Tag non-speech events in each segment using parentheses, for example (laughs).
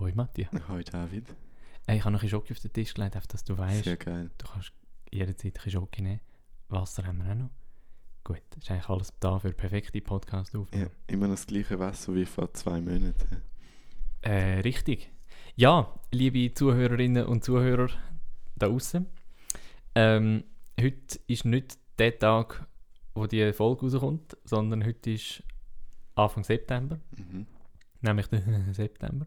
Hoi Matthias. Hoi David. Hey, ich habe noch ein Schoki auf den Tisch gelegt, dass du weißt, Sehr geil. du kannst jederzeit ein bisschen Schoki nehmen. Wasser haben wir auch noch. Gut, ist eigentlich alles da für perfekte podcast Ja, aufnehmen. immer das gleiche Wasser wie vor zwei Monaten. Äh, richtig. Ja, liebe Zuhörerinnen und Zuhörer da außen. Ähm, heute ist nicht der Tag, wo die Folge rauskommt, sondern heute ist Anfang September, Mhm. nämlich der (laughs) September,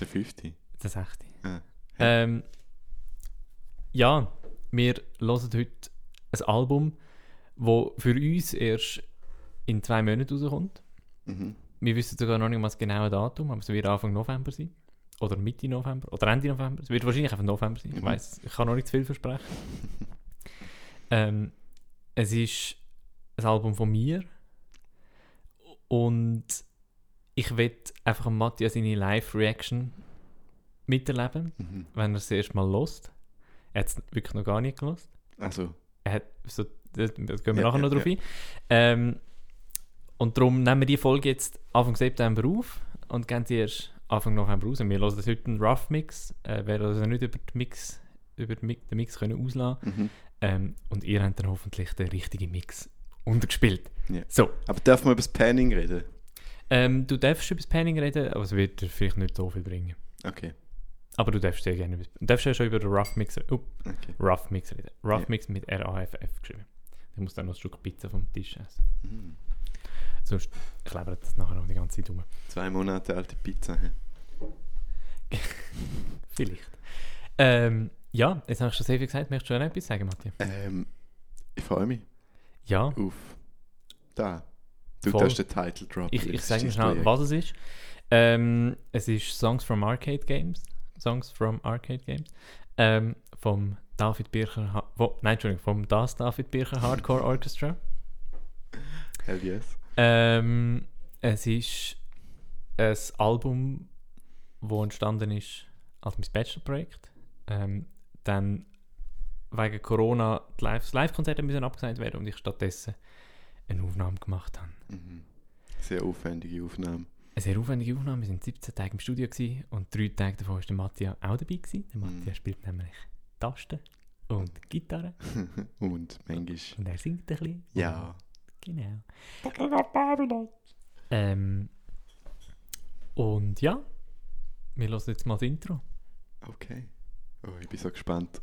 Der fünfte. der 6. Ah, Ähm, ja, wir hören heute ein Album, das für uns erst in zwei Monaten rauskommt. Mhm. Wir wissen sogar noch nicht mal das genaue Datum, aber es wird Anfang November sein. Oder Mitte November. Oder Ende November. Es wird wahrscheinlich einfach November sein. Ich Mhm. weiß, ich kann noch nicht zu viel versprechen. (laughs) ähm, es ist ein Album von mir. Und ich will einfach Matthias seine Live-Reaction miterleben, Mhm. wenn er es erst mal lost. Er hat es wirklich noch gar nicht gelost. Also, Er hat, so, da gehen wir Ja, nachher ja, noch drauf ja. ein. Ähm, und darum nehmen wir die Folge jetzt Anfang September auf und gehen sie erst Anfang November raus. Wir hören das heute einen Rough Mix. Äh, wer also nicht über, die Mix, über den Mi- den Mix können auslassen mhm. ähm, Und ihr habt dann hoffentlich den richtigen Mix untergespielt. So, Aber darf man über das Panning reden? Ähm, du darfst über das Panning reden, aber es wird dir vielleicht nicht so viel bringen. Okay. Aber du darfst sehr gerne über, du darfst ja schon über den Rough Mix, oh, okay. Rough Mix reden. Rough Ja. Mix mit R-A-F-F geschrieben. Ich muss dann noch ein Stück Pizza vom Tisch essen. Mhm. Sonst klebert das nachher noch die ganze Zeit rum. Zwei Monate alte Pizza. (laughs) Vielleicht. Ähm, ja, jetzt habe ich schon sehr viel gesagt. Möchtest du noch etwas sagen, Matthias? Ähm, ich freue mich Ja, auf da. Du Voll. darfst den Title droppen. ich, ich sage schnell, was es ist. Ähm, es ist Songs from Arcade Games. Songs from Arcade Games. Ähm, vom David Bircher... Ha wo, nein, Entschuldigung, vom Das David Bircher Hardcore Orchestra. Hell yes. Ähm, es ist ein Album, das entstanden ist als mein Bachelorprojekt. Ähm, dann wegen Corona die Live das Live-Konzerte müssen abgesagt werden und ich stattdessen eine Aufnahme gemacht habe. Mhm. Sehr aufwendige Aufnahme. Eine sehr aufwendige Aufnahme. Wir waren 17 Tage im Studio gewesen, und drei Tage davon war der Matthias auch dabei. Gewesen. Der Mhm. Matthias spielt nämlich Tasten und Gitarre (laughs) Und manchmal. und er singt ein bisschen. Ja. Genau. Ähm, und ja, wir hören jetzt mal das Intro. Okay. Oh, ich bin so gespannt.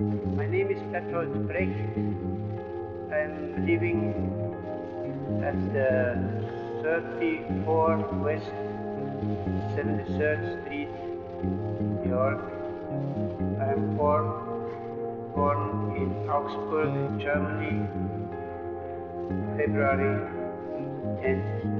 My name is Bertolt Brecht. I'm living at the 34 West 73rd Street, New York. I'm born, born in Augsburg, Germany, February 10th,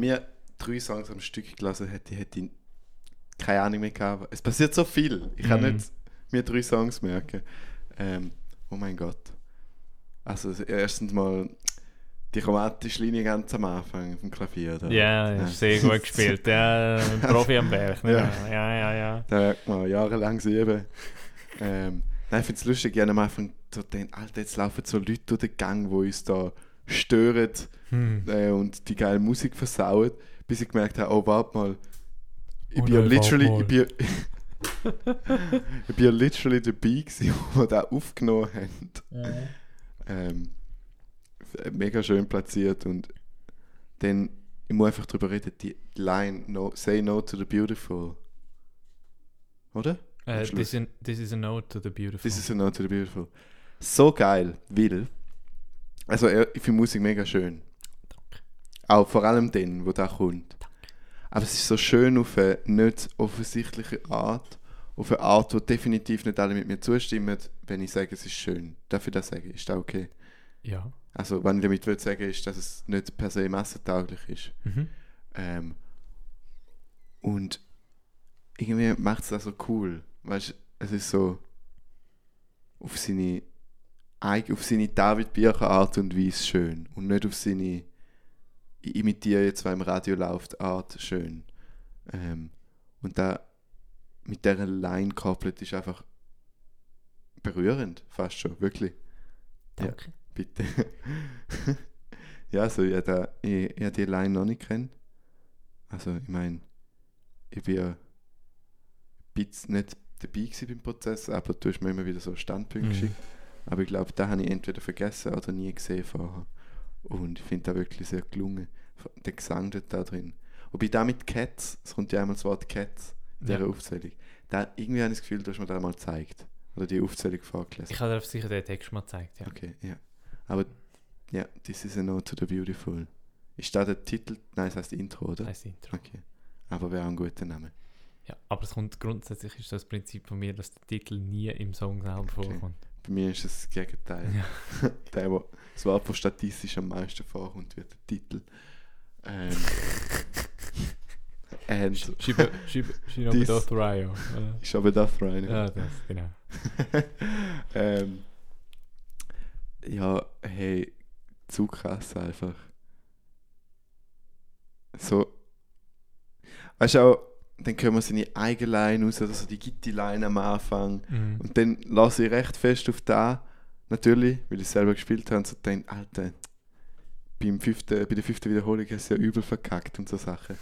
Wenn wir drei Songs am Stück gelesen hätten, hätte ich keine Ahnung mehr gehabt. Es passiert so viel. Ich kann Mhm. nicht mir drei Songs merken. Ähm, oh mein Gott. Also erstens mal die romantische Linie ganz am Anfang vom Klavier. Da. Ja, Ja. sehr gut gespielt. Ja, (laughs) Profi am Berg. ne? Ja. Ja, ja, ja. Da merkt man jahrelang üben. ähm, nein, ich finde es lustig, ich habe am Anfang so gedacht, Alter, jetzt laufen so Leute durch den Gang, die uns da stören Hm. äh, und die geile Musik versauen, bis ich gemerkt habe, oh, warte mal, ich Oh bin ja literally, ich bin, (laughs) ich bin ja literally dabei gewesen, (laughs) wo wir das aufgenommen haben. Ähm, f- mega schön platziert und dann, ich muss einfach darüber reden, die Line, no, say no to the beautiful. Oder? Schluss. this, is, this is a note to the beautiful. This is a note to the beautiful. So geil, weil, also ich finde Musik mega schön. Auch vor allem den, wo da kommt. Aber es ist so schön auf eine nicht offensichtliche Art, auf eine Art, wo definitiv nicht alle mit mir zustimmen, wenn ich sage, es ist schön. Darf ich das sagen? Ist das okay? ja. Also, was ich damit will sagen, ist, dass es nicht per se massentauglich ist. Mhm. Ähm, und irgendwie macht es das so cool. Weißt es ist so auf seine, auf seine David Bircher Art und Weise schön. Und nicht auf seine, ich imitiere jetzt, weil im Radio läuft, Art schön. Ähm, und da mit dieser Line gekoppelt ist einfach berührend, fast schon, wirklich. Ja. Danke. Bitte. (laughs) ja, also ich habe die Line noch nicht kennt. Also ich meine, ich bin ja nicht dabei gewesen beim Prozess, aber du hast mir immer wieder so Standpunkte Mhm. geschickt. Aber ich glaube, da habe ich entweder vergessen oder nie gesehen vorher. Und ich finde da wirklich sehr gelungen. Der Gesang dort da drin. Wobei da mit Cats, es kommt ja einmal das Wort Cats in dieser Ja. Aufzählung. Da, irgendwie habe ich das Gefühl, du hast mir das mal gezeigt. Oder die Aufzählung vorgelesen. Ich habe dir sicher den Text mal gezeigt, ja. Okay, ja. Aber ja, This is a Note to the Beautiful. Ist da der Titel? Nein, es heißt Intro, oder? Das Intro. Okay. Aber wäre auch ein guter Name. Ja, aber es kommt grundsätzlich ist das Prinzip von mir, dass der Titel nie im Song selber vorkommt. Bei mir ist es das Gegenteil. Ja. (laughs) der, wo das Wort, das statistisch am meisten vorkommt, wird der Titel. Ähm, (laughs) and schreibe Dies- Death Rio. ist aber das rein. Ja, das, genau. (laughs) ähm, ja, hey, zu krass einfach. So. Weißt du auch, dann können wir seine eigene Line raus, also die Gitti-Line am Anfang. Mhm. Und dann lasse ich recht fest auf da, natürlich, weil ich es selber gespielt habe, und so denke, Alter, beim fünften, bei der fünften Wiederholung hast du ja übel verkackt und so Sachen.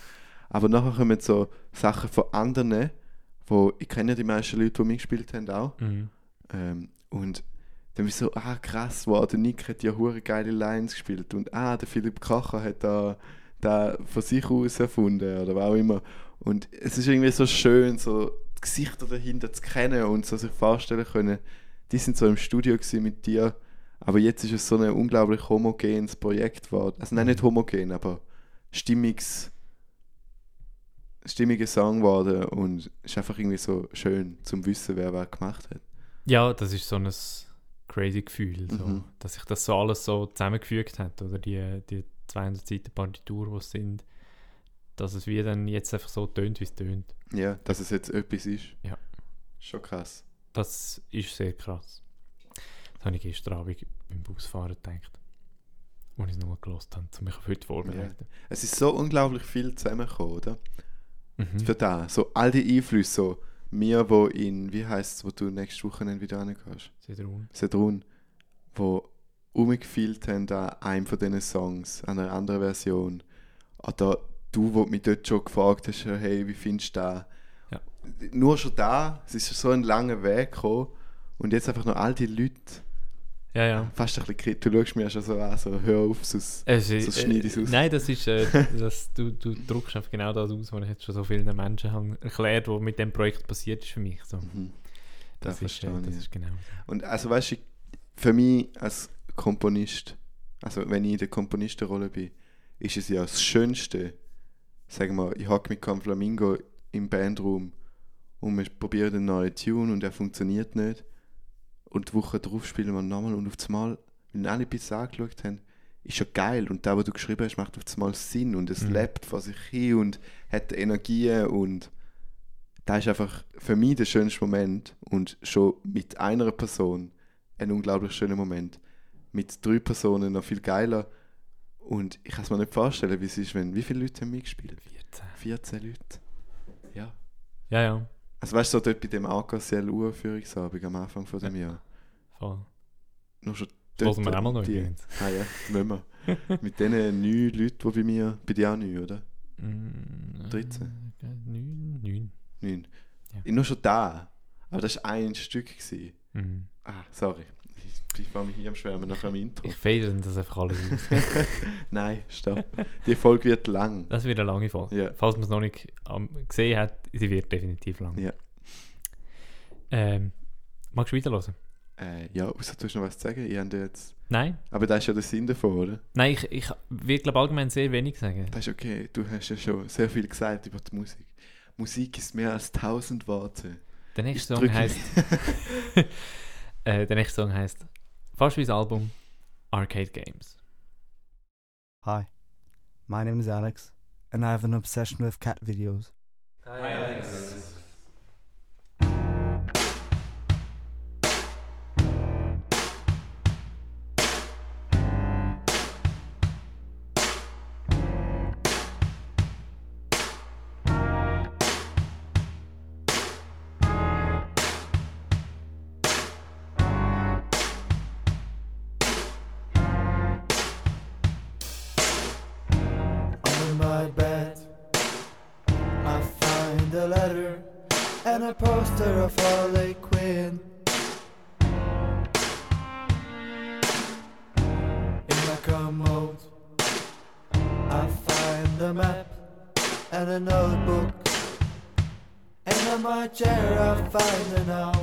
Aber nachher kommen so Sachen von anderen, wo ich kenne ja die meisten Leute, die mitgespielt haben auch. Mhm. Ähm, und dann bin ich so, ah krass, wow, der Nick hat ja hure geile Lines gespielt und ah, der Philipp Kacher hat da, da von sich aus erfunden oder was auch immer. Und es ist irgendwie so schön, so die Gesichter dahinter zu kennen und so sich vorstellen können, die sind so im Studio mit dir, aber jetzt ist es so ein unglaublich homogenes Projekt geworden. Also nein, nicht homogen, aber stimmiges, stimmiger Song geworden und es ist einfach irgendwie so schön zum Wissen, wer was gemacht hat. Ja, das ist so ein crazy Gefühl, so, Mhm. dass sich das so alles so zusammengefügt hat, oder die, die 200 Seiten Partitur, die es sind, dass es wie dann jetzt einfach so tönt, wie es tönt. Ja, dass es jetzt etwas ist. Ja. Schon krass. Das ist sehr krass. Das habe ich gestern Abend beim Busfahren gedacht. Als ich es nochmal gelost habe, um mich auf heute vorbereiten. Es ist so unglaublich viel zusammengekommen, oder? Mhm. Für da. So all die Einflüsse, so mir, wo in, wie heißt es, wo du nächste Woche wieder hingehst? Sehr ruhig. Sedrun, wo umgefehlt haben an einem von diesen Songs, an einer anderen Version. Oder du, wo mich dort schon gefragt hast, hey, wie findest du das? Ja. Nur schon da, es ist so ein langer Weg gekommen und jetzt einfach noch all die Leute, Ja, ja. fast ein bisschen, du schaust mir schon so an, so hör auf, sonst Es ist, So schneide ich's aus. Nein, das ist, äh, (laughs) das, du, du drückst einfach genau das aus, was ich jetzt schon so vielen Menschen habe erklärt, was mit dem Projekt passiert ist für mich. So. Mhm. Das, Das ist, äh, das ich. ist genau. Und also weißt du, für mich als Komponist, also wenn ich in der Komponistenrolle bin, ist es ja das Schönste, sagen wir, ich hocke mit Cam Flamingo im Bandraum und wir probieren einen neuen Tune und er funktioniert nicht. Und die Woche darauf spielen wir nochmal und auf das Mal, wenn alle ein bisschen angeschaut haben, ist ja geil. Und das, was du geschrieben hast, macht auf einmal Sinn und es Mhm. lebt vor sich hin und hat Energie und das ist einfach für mich der schönste Moment und schon mit einer Person ein unglaublich schöner Moment. Mit drei Personen noch viel geiler und ich kann es mir nicht vorstellen, wie es ist, wenn, wie viele Leute haben mitgespielt? 14. 14 Leute. Ja. Ja, ja, Also weißt du, so dort bei dem AKCL Uraufführungsabend am Anfang von dem Jahr. voll. Nur schon Das hören wir auch mal noch die-. Ah ja, müssen wir. (laughs) Mit diesen neun Leuten, die bei mir, bei dir auch neun, oder? Mm, 13? äh, Neun, neun. Neun. Ja. Nur schon da. Aber das war ein Stück. Gewesen. Mhm. Ah, sorry. Ich, war mich hier am Schwärmen nach dem Intro. Ich fade das einfach alles aus. (laughs) Nein, stopp. Die Folge wird lang. Das wird eine lange Folge. Ja. Falls man es noch nicht am, gesehen hat, sie wird definitiv lang. Ja. Ähm, magst du weiterhören? Äh, ja, außer du hast noch was zu sagen. Ich habe jetzt... Nein? Aber das ist ja der Sinn davon, oder? Nein, ich, ich will glaube allgemein sehr wenig sagen. Das ist okay. Du hast ja schon sehr viel gesagt über die Musik. Musik ist mehr als tausend Worte. Der nächste Ich Song heißt (laughs) äh, der nächste Song heißt fast wie Album Arcade Games. Hi, my name is Alex, and I have an obsession with cat videos. On find an.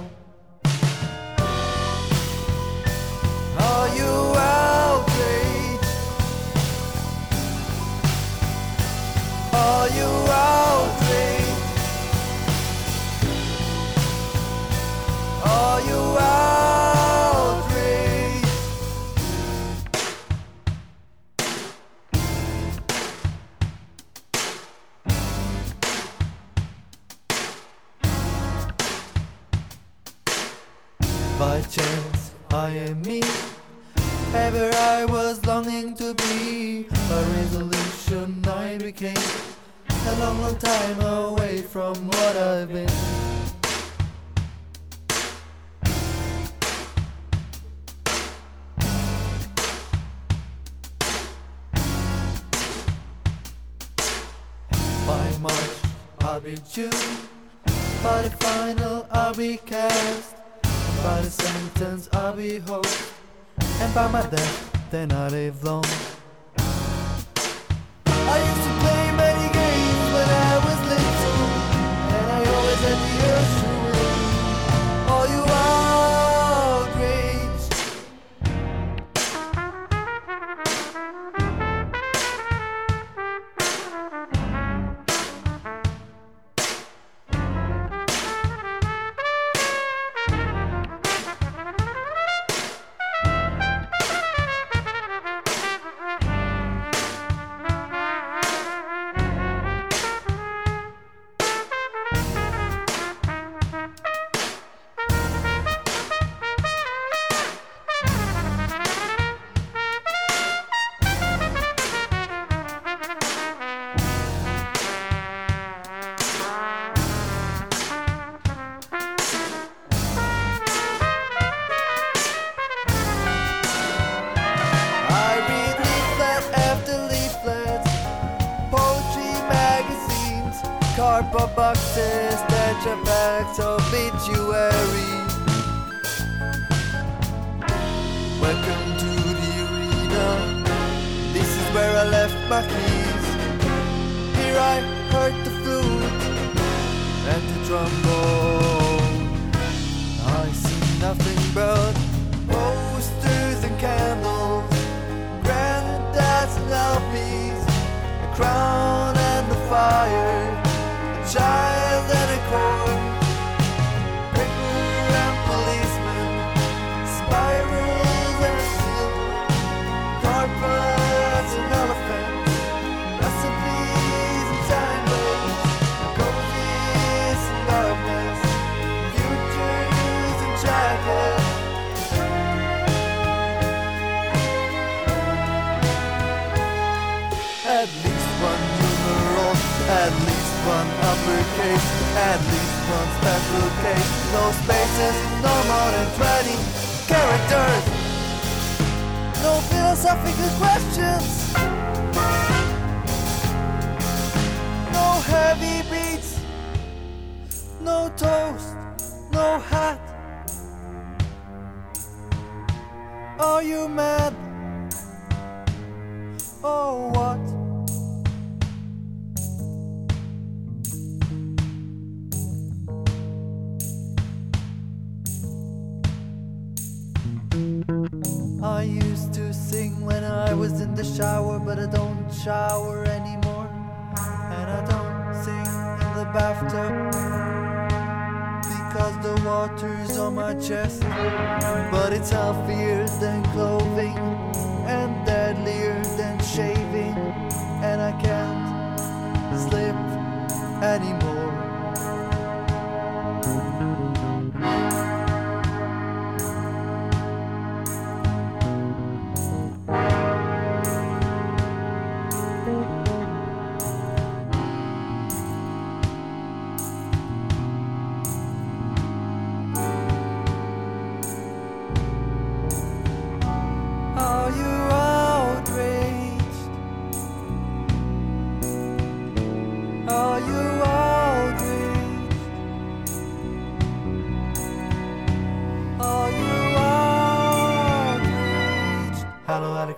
By chance, I am me. Ever I was longing to be. a resolution, I became a long, long time away from what I've been. By March, I'll be June. By the final, I'll be cast. By the sentence, I'll be host. And by my death, then I live long.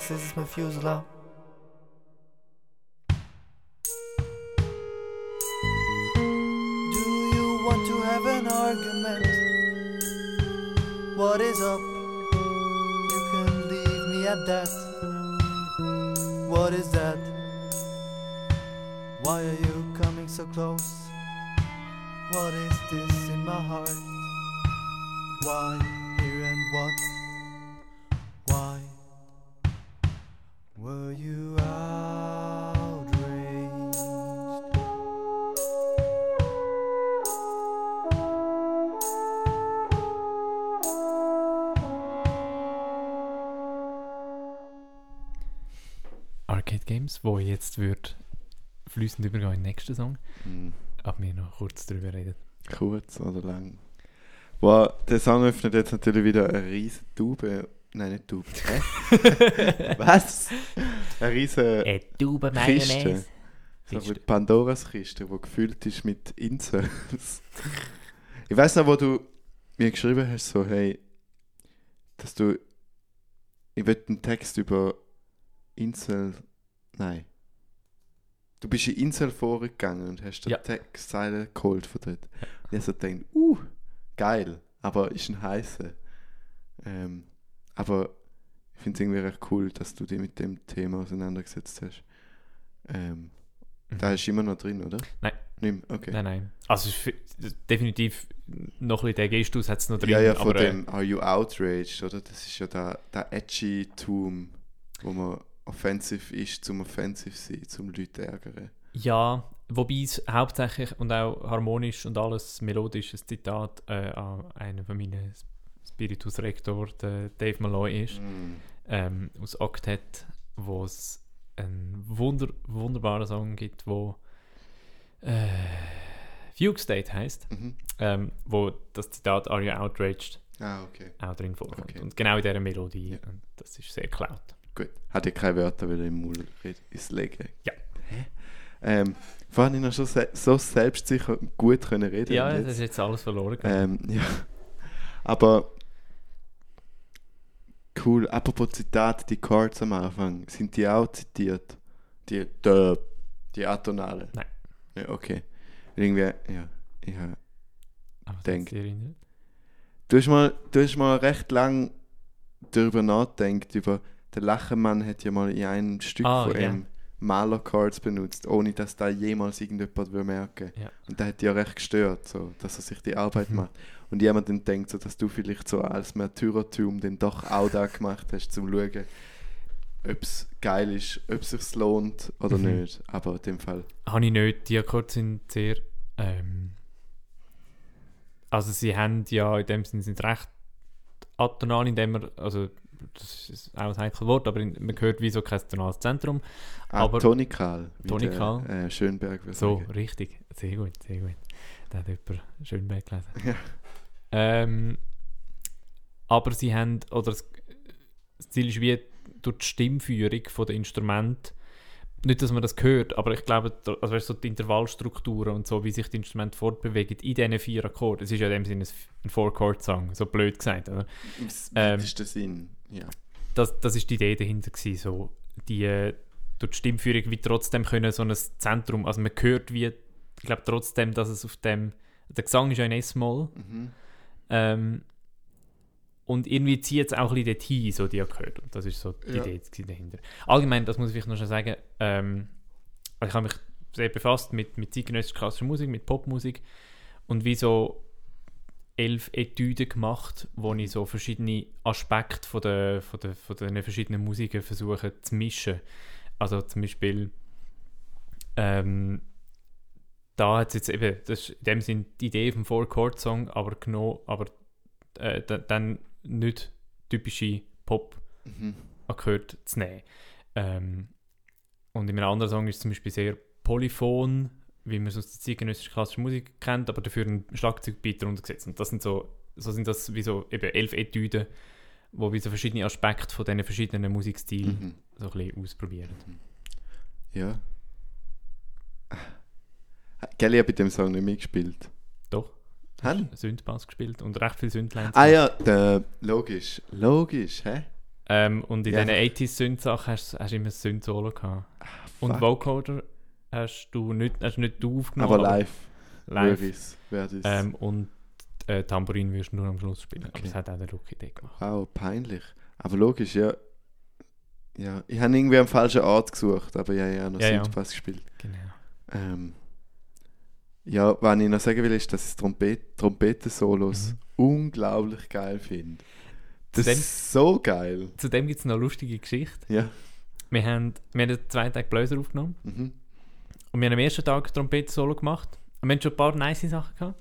Hello, Alex, this Games, wo jetzt wird fließend übergehen in den nächsten Song. Hm. Aber wir noch kurz drüber reden. Kurz oder lang. Wow, der Song öffnet jetzt natürlich wieder eine riesige Tube. Nein, nicht Tube. (laughs) Was? Eine riesige Äh, Tube Kiste. So wie Pandoras Kiste, die gefüllt ist mit Inseln. ich weiß noch, wo du mir geschrieben hast, so, hey, dass du. Ich will einen Text über Insel. Nein. Du bist in Insel vorgegangen und hast den Ja. Textzeile geholt von dort. Und ich so gedacht, uh, geil, aber ist ein heißer. Ähm, aber ich finde es irgendwie recht cool, dass du dich mit dem Thema auseinandergesetzt hast. Ähm, Mhm. da ist immer noch drin, oder? Nein. Mehr? Okay. Nein, nein. Also definitiv noch ein bisschen der Gestus hat es noch drin. ja, ja, von aber, äh, dem Are You Outraged, oder? Das ist ja der, der Edgy-Tum, wo man offensiv ist, zum offensiv sein, zum Leute ärgern. Ja, wobei es hauptsächlich und auch harmonisch und alles melodisch ein Zitat äh, an einen von meinen Spiritus Rector, der Dave Malloy ist, Mm. ähm, aus Octet, wo es einen wunder wunderbaren Song gibt, wo äh, Fugue State heißt, Mhm. ähm, wo das Zitat Are you outraged Ah, okay. auch drin vorkommt. Okay. Und genau in dieser Melodie. Ja. Und das ist sehr geklaut. Gut. Hat ja keine Wörter wieder im Mund ins Legen. Ja. Hä? Ähm, vorhin habe ich noch schon se so selbstsicher und gut können reden. Ja, und das jetzt- ist jetzt alles verloren. gegangen. Ähm, ja. Aber cool, apropos Zitat, die Chords am Anfang, sind die auch zitiert? Die, die, die atonale? Nein. Ja, okay. Irgendwie, ja, ich hab- Aber denk- das erinnert. Du hast mal, du hast mal recht lang darüber nachgedacht, über der Lachenmann hat ja mal in einem Stück Ah, von ja. ihm Maler-Chords benutzt, ohne dass da jemals irgendjemand würde merken Ja. Und der hat ja recht gestört, so, dass er sich die Arbeit Mhm. macht. Und jemand dann denkt, so, dass du vielleicht so als Märtyrertum dann doch auch da gemacht hast, zum zu schauen, ob es geil ist, ob es sich lohnt oder Mhm. nicht. Aber in dem Fall, Habe ich nicht. Die Akkorde sind sehr. Ähm, also, sie haben ja in dem Sinne sind recht atonal, indem man. Also, das ist auch ein heikles Wort, aber in, man hört wie so kein tonales Zentrum. Ah, Aber- Tonikal. wie Toni der. Äh, Schönberg So, sagen. richtig. Sehr gut, sehr gut. Da hat jemand Schönberg gelesen. Ja. Ähm, aber sie haben, oder das, das Ziel ist wie durch die Stimmführung von den Instrumenten, nicht, dass man das hört, aber ich glaube, also weißt, so die Intervallstrukturen und so, wie sich die Instrumente fortbewegen in diesen vier Akkorden. Es ist ja in dem Sinne ein Four-Chord-Song, so blöd gesagt. Oder? Im Ähm, weitesten Sinn, ja. das, das ist die Idee dahinter gewesen, so die äh, durch die Stimmführung wie trotzdem können so ein Zentrum, also man hört wie, ich glaube trotzdem, dass es auf dem, der Gesang ist ja in S-Moll Mhm. ähm, und irgendwie zieht es auch ein bisschen dorthin, so die Akkorde und das ist so die Ja. Idee dahinter. Allgemein, das muss ich vielleicht noch schon sagen, ähm, ich habe mich sehr befasst mit, mit zeitgenössischer klassischer Musik, mit Popmusik und wie so elf Etüden gemacht, wo ich so verschiedene Aspekte von der, von der, von den verschiedenen Musiken versuche zu mischen. Also zum Beispiel ähm, da hat es jetzt eben, das ist in dem Sinn die Idee vom Four-Chord-Song, aber genommen, aber äh, da- dann nicht typische Pop-Akkorde Mhm. zu nehmen. Ähm, und in einem anderen Song ist es zum Beispiel sehr polyphon, wie man es aus der zeitgenössischen klassischen Musik kennt, aber dafür ein Schlagzeugbeat drunter gesetzt. Und das sind so, so sind das wie so eben elf Etüden, wo wie so verschiedene Aspekte von diesen verschiedenen Musikstilen Mhm. so ein bisschen ausprobieren. Ja. Gell, ich habe bei dem Song nicht mitgespielt. Doch. Han? Synthbass gespielt und recht viel Synthlines. Ah ja, der, logisch. Logisch, hä? Ähm, und in Ja. diesen 80s Synth-Sachen hast, hast du immer ein Synth-Solo gehabt. Und fuck. Vocoder hast du nicht, hast nicht du aufgenommen. Aber live. live. Wäre das. Ähm, und äh, Tambourin wirst du nur am Schluss spielen. Aber Okay. das hat auch der Lucky Day gemacht. Wow, peinlich. Aber logisch, ja. Ja, ich habe irgendwie am falschen Ort gesucht, aber ja, ja, noch Ja, ja. Südpass gespielt. Genau. Ähm, ja, was ich noch sagen will, ist, dass ich Trompet Trompetensolos Mhm. unglaublich geil finde. Das Zudem- ist so geil. Zudem gibt es noch eine lustige Geschichte. Ja. Wir haben, wir haben zwei Tage Bläser aufgenommen. Mhm. Und wir haben am ersten Tag Trompeten-Solo gemacht. Und wir haben schon ein paar nice Sachen gehabt.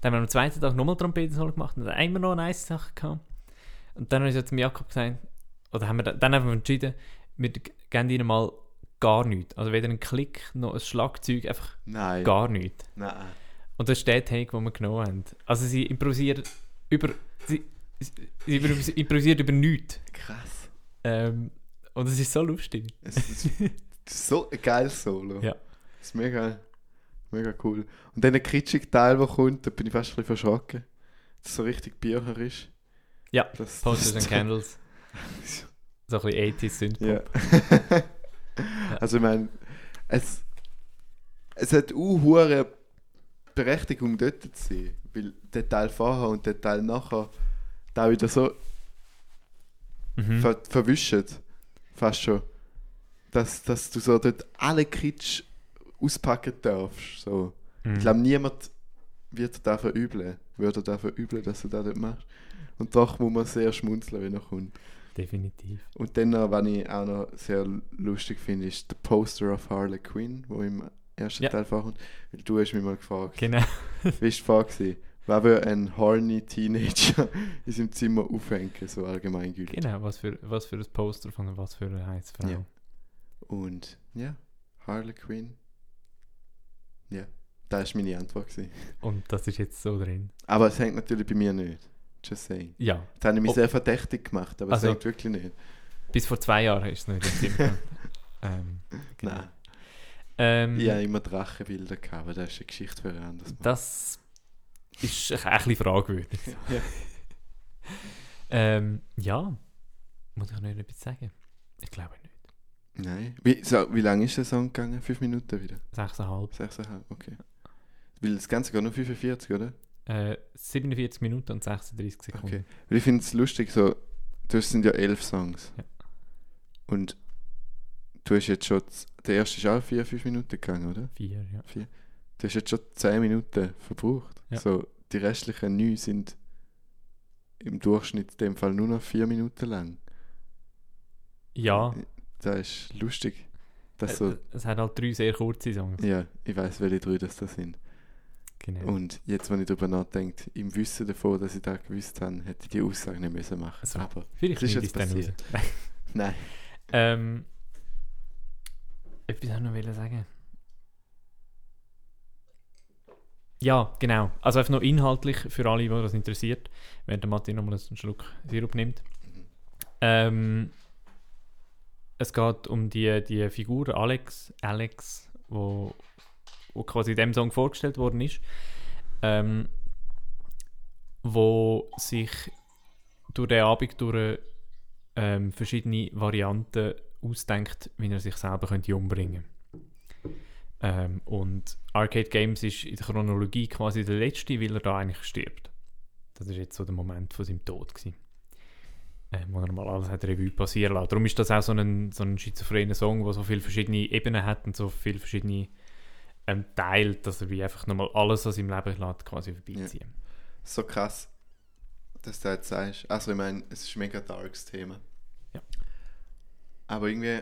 Dann haben wir am zweiten Tag nochmal Trompeten-Solo gemacht. Und dann haben wir noch nice Sachen gehabt. Und dann habe ich so zum Jakob gesagt, oder haben wir, da- dann haben wir entschieden, wir geben ihnen mal gar nichts. Also weder einen Klick noch ein Schlagzeug, einfach Nein. gar nichts. Nein. Und das ist der Take, den wir genommen haben. Also sie improvisieren über, sie, sie improvisi- improvisieren über nichts. Krass. Ähm, und es ist so lustig. Es ist so ein geiles Solo. Ja. Das ist mega, mega cool. Und dann der kitschige Teil, der kommt, da bin ich fast ein bisschen verschrocken. Das so richtig Bücher ist. Ja, Das, Posters das- and (laughs) Candles. So ein bisschen 80s Synthpop. Ja. (laughs) also ich meine, es, es hat auch hohe Berechtigung dort zu sein, weil der Teil vorher und der Teil nachher da wieder so Mhm. ver verwischen, fast schon, dass, dass du so dort alle Kitsch auspacken darfst. So. Mhm. Ich glaube, niemand wird dir dafür verübeln, würde dir verübeln, dass du das dort machst. Und doch muss man sehr schmunzeln, wenn er kommt. Definitiv. Und dann, was ich auch noch sehr lustig finde, ist der Poster of Harley Quinn, wo im ersten Ja. Teil vorkommt. Weil du hast mich mal gefragt, Genau. wie war die? Wer will ein horny Teenager (laughs) in seinem Zimmer aufhängen, so allgemeingültig. Genau, was für, was für ein Poster von was für eine heiße Frau. Ja. Und ja, Harley Quinn. Ja, das war meine Antwort. Gewesen. Und das ist jetzt so drin. Aber es hängt natürlich bei mir nicht. Just saying. Ja, Das habe ich mich Oh. sehr verdächtig gemacht, aber Also- es hängt wirklich nicht. bis vor zwei Jahren ist es nicht im gehabt. (laughs) ähm, genau. Nein. Ähm, Ich hatte immer Drachenbilder, gehabt, aber das ist eine Geschichte für ein anderes Mal. Das ist ein bisschen fragwürdig. (laughs) Ja. Ähm, ja, muss ich noch etwas sagen? Ich glaube nicht. Nein. Wie, so, wie lange ist der Song gegangen? Fünf Minuten wieder? 6,5. Sechseinhalb, okay. Weil das Ganze geht nur 45, oder? Äh, 47 Minuten und 36 Sekunden. Okay. Weil ich finde es lustig, so, das sind ja elf Songs. Ja. Und du hast jetzt schon, der erste ist auch vier, fünf Minuten gegangen, oder? Vier, ja. Du hast jetzt schon zehn Minuten verbraucht. Ja. So, die restlichen neun sind im Durchschnitt in dem Fall nur noch vier Minuten lang. Ja, Das ist lustig. Das äh, so, es hat halt drei sehr kurze Songs. ja, ich weiß, welche drei das da sind. Genau. Und jetzt, wenn ich darüber nachdenke, im Wissen davon, dass ich das gewusst habe, hätte ich die Aussage nicht müssen machen So. Aber Vielleicht ist es dann passiert. (laughs) nein. Ähm, etwas auch noch wollen sagen. Ja, genau. Also einfach noch inhaltlich für alle, die das interessiert, während der Martin nochmal einen Schluck Sirup nimmt. Ähm, es geht um die, die Figur Alex, Alex, wo, wo quasi in dem Song vorgestellt worden ist, ähm, wo sich durch den Abend durch ähm, verschiedene Varianten ausdenkt, wie er sich selber könnte umbringen ähm, Und Arcade Games ist in der Chronologie quasi der letzte, weil er da eigentlich stirbt. Das ist jetzt so der Moment von seinem Tod gewesen. Ähm, wo er mal alles hat Revue passieren lassen. Darum ist das auch so ein, so ein schizophrener Song, der so viele verschiedene Ebenen hat und so viele verschiedene ähm, Teile, dass er wie einfach nochmal alles aus seinem Leben lässt, quasi vorbeiziehen. So krass, dass du jetzt sagst. Also ich meine, es ist ein mega darkes Thema. Ja. Aber irgendwie,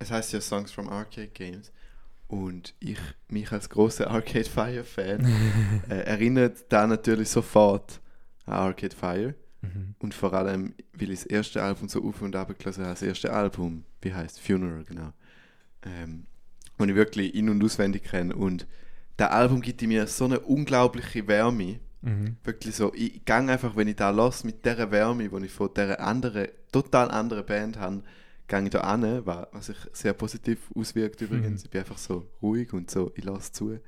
es heißt ja Songs from Arcade Games. Und ich, mich als großer Arcade Fire Fan, (laughs) äh, erinnert da natürlich sofort an Arcade Fire. Mhm. Und vor allem, weil ich das erste Album so auf und ab gelesen habe, das erste Album, wie heißt Funeral, genau. Ähm, und ich wirklich in- und auswendig kenne. Und das Album gibt mir so eine unglaubliche Wärme. Mhm. Wirklich so, ich gang einfach, wenn ich da los mit dieser Wärme, die ich von dieser anderen, total anderen Band habe, gang ich da an, wa- was sich sehr positiv auswirkt übrigens. Mhm. Ich bin einfach so ruhig und so, ich lasse zu.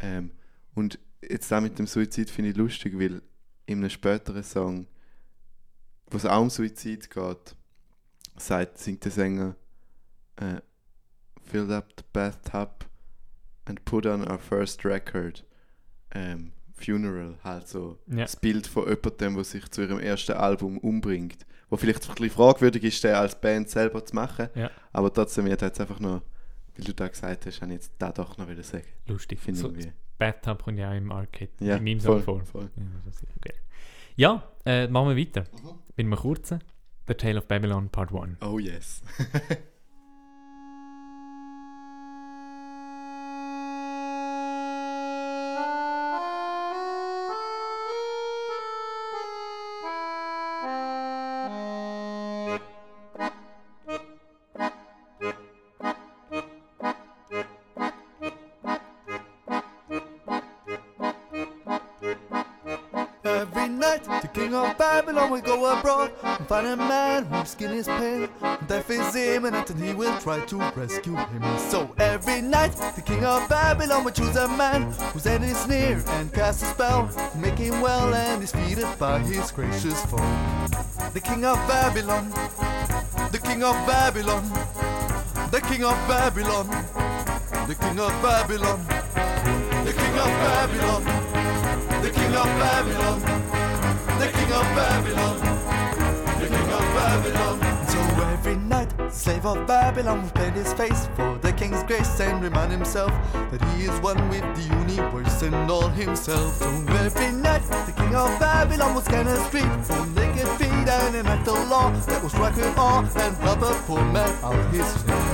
Ähm, und jetzt da mit dem Suizid finde ich lustig, weil in einem späteren Song, wo es auch um Suizid geht, sagt, singt der Sänger, äh, filled up the bathtub and put on our first record. Ähm, Funeral, halt so Ja. das Bild von jemandem, der sich zu ihrem ersten Album umbringt. Wo vielleicht ein bisschen fragwürdig ist, den als Band selber zu machen. Ja. Aber trotzdem, ich hätte jetzt einfach noch, weil du da gesagt hast, habe ich jetzt da doch noch wieder sagen. Lustig. Ich finde So, irgendwie. Bathtub kommt ja auch im Arcade, Ja, in meinem voll, Song vor. voll. Ja, okay. Ja, äh, machen wir weiter. Mhm. Bin mal kurz. The Tale of Babylon Part 1. Oh yes. (laughs) find a man whose skin is pale. Death is imminent and he will try to rescue him. So every night, the king of Babylon will choose a man whose end is near and cast a spell, make him well and is defeated by his gracious foe. The king of Babylon, the king of Babylon, the king of Babylon, the king of Babylon, the king of Babylon. The king of Babylon, the king of Babylon, So every night, slave of Babylon will paint his face for the king's grace and remind himself that he is one with the universe and all himself. So every night, the king of Babylon will scan a street for naked feet and enact a law that will strike with awe and help a poor man out his shame.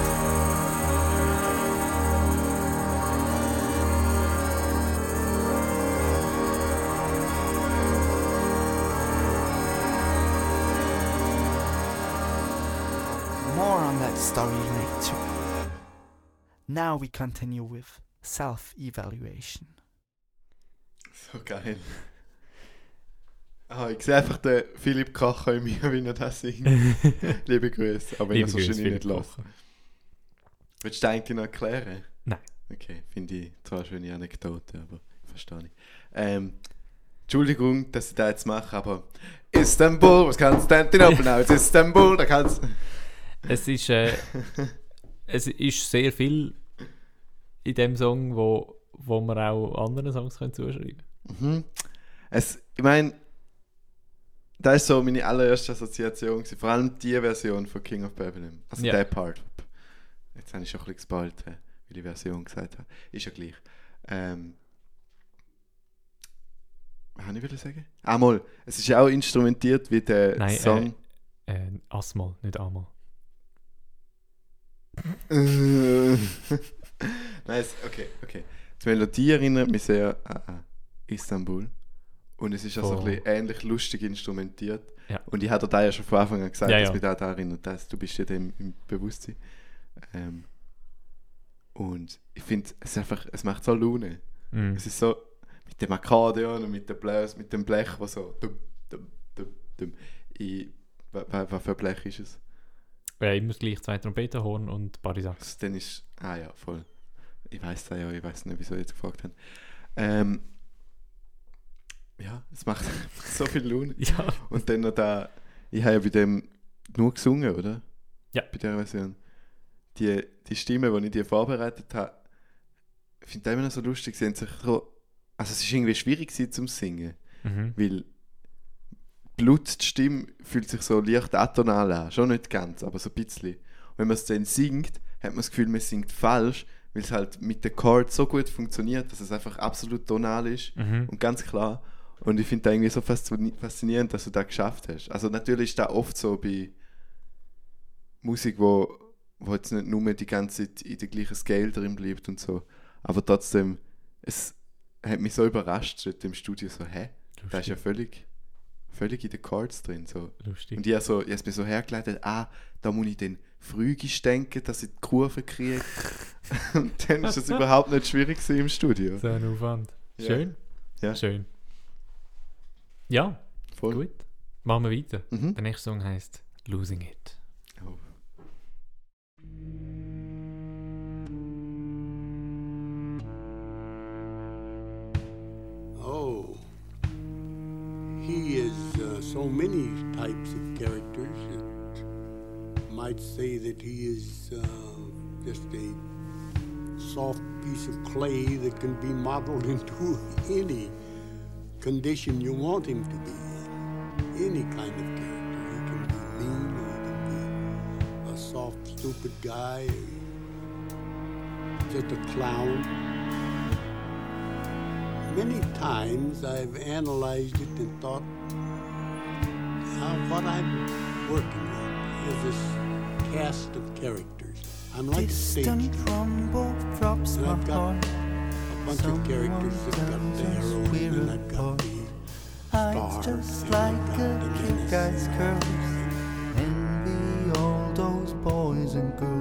Now we continue with self evaluation. So geil. Ah, ich sehe einfach den Philipp Kacher in mir, wie er das singt. (laughs) Liebe Grüße, aber wenn er es Liebe Grüße, wahrscheinlich nicht Philipp. Kocher. Willst du das eigentlich noch erklären? Nein. Okay, finde ich zwar eine schöne Anekdote, aber ich verstehe nicht. Ähm, Entschuldigung, dass ich das jetzt mache, aber Istanbul, was Konstantinopel, (laughs) now it's Istanbul, da kannst Es ist, äh, (laughs) es ist sehr viel in dem Song, wo, wo man auch anderen Songs können zuschreiben Mhm. Es, ich meine, das ist so meine allererste Assoziation, gewesen, vor allem die Version von King of Babylon. Also Ja. der Part. Jetzt habe ich schon ein bisschen gespoilt, hä, wie die Version gesagt habe. Ist ja gleich. Ähm, was habe ich wieder sagen? Ah, mal, es ist ja auch instrumentiert wie der Nein, Song. Äh, Asmal, nicht Amal. (laughs) nice, okay, okay. Die Melodie erinnert mich sehr an Istanbul. Und es ist auch so ein bisschen ähnlich lustig instrumentiert. Ja. Und ich hatte dir da ja schon von Anfang an gesagt, Ja, dass ja. mich da erinnert. Das, du bist ja dem im Bewusstsein. Ähm, und ich finde, es, ist einfach, es macht so Laune. Mhm. Es ist so mit dem Akkordeon und mit dem Bläs, mit dem Blech, was so dum, dum, dum, dum. Ich, wa- wa- was für ein Blech ist es? Ja, immer gleich zwei Trompetenhorn und Barisax. Dann ist. Ah ja, voll. Ich weiß das ja, ich weiß nicht, wieso ich jetzt gefragt haben. Ähm, ja, es macht (laughs) so viel Laune. (laughs) Ja. Und dann noch da. Ich habe ja bei dem nur gesungen, oder? Ja. Bei der Version. Die, die Stimme, die ich dir vorbereitet habe, ich finde immer noch so lustig. Sie haben sich so, also es ist irgendwie schwierig gewesen zum Singen, Mhm. weil Blut, die Stimme fühlt sich so leicht atonal an. Schon nicht ganz, aber so ein bisschen. Und wenn man es dann singt, hat man das Gefühl, man singt falsch, weil es halt mit den Chords so gut funktioniert, dass es einfach absolut tonal ist Mhm. und ganz klar. Und ich finde das irgendwie so faszini- faszinierend, dass du das geschafft hast. Also natürlich ist das oft so bei Musik, wo, wo jetzt nicht nur die ganze Zeit in der gleichen Scale drin bleibt und so. Aber trotzdem, es hat mich so überrascht dort im Studio, so, hä? Da ist ja völlig, völlig in den Chords drin. So. Lustig. Und ich habe so, ich habe mir so hergeleitet, ah, da muss ich dann frühisch denken, dass ich die Kurve kriege. (laughs) und dann ist es überhaupt nicht schwierig im Studio. So ein Aufwand. Ja. Schön. Ja. Schön. Ja, Voll. gut. Machen wir weiter. Mhm. Der nächste Song heißt Losing It. Oh. Oh, he is uh, so many types of characters. It might say that he is uh, just a soft piece of clay that can be modeled (laughs) into any condition you want him to be. in. Any kind of character. He can be mean or he can be a soft, stupid guy, just a clown. Many times I've analyzed it and thought how what I'm working with is this cast of characters. I'm like a stage Distant rumble drops And I've got a bunch of characters that got the heroine and I've got the stars just and like a the cute guy's everything. Envy all those boys and girls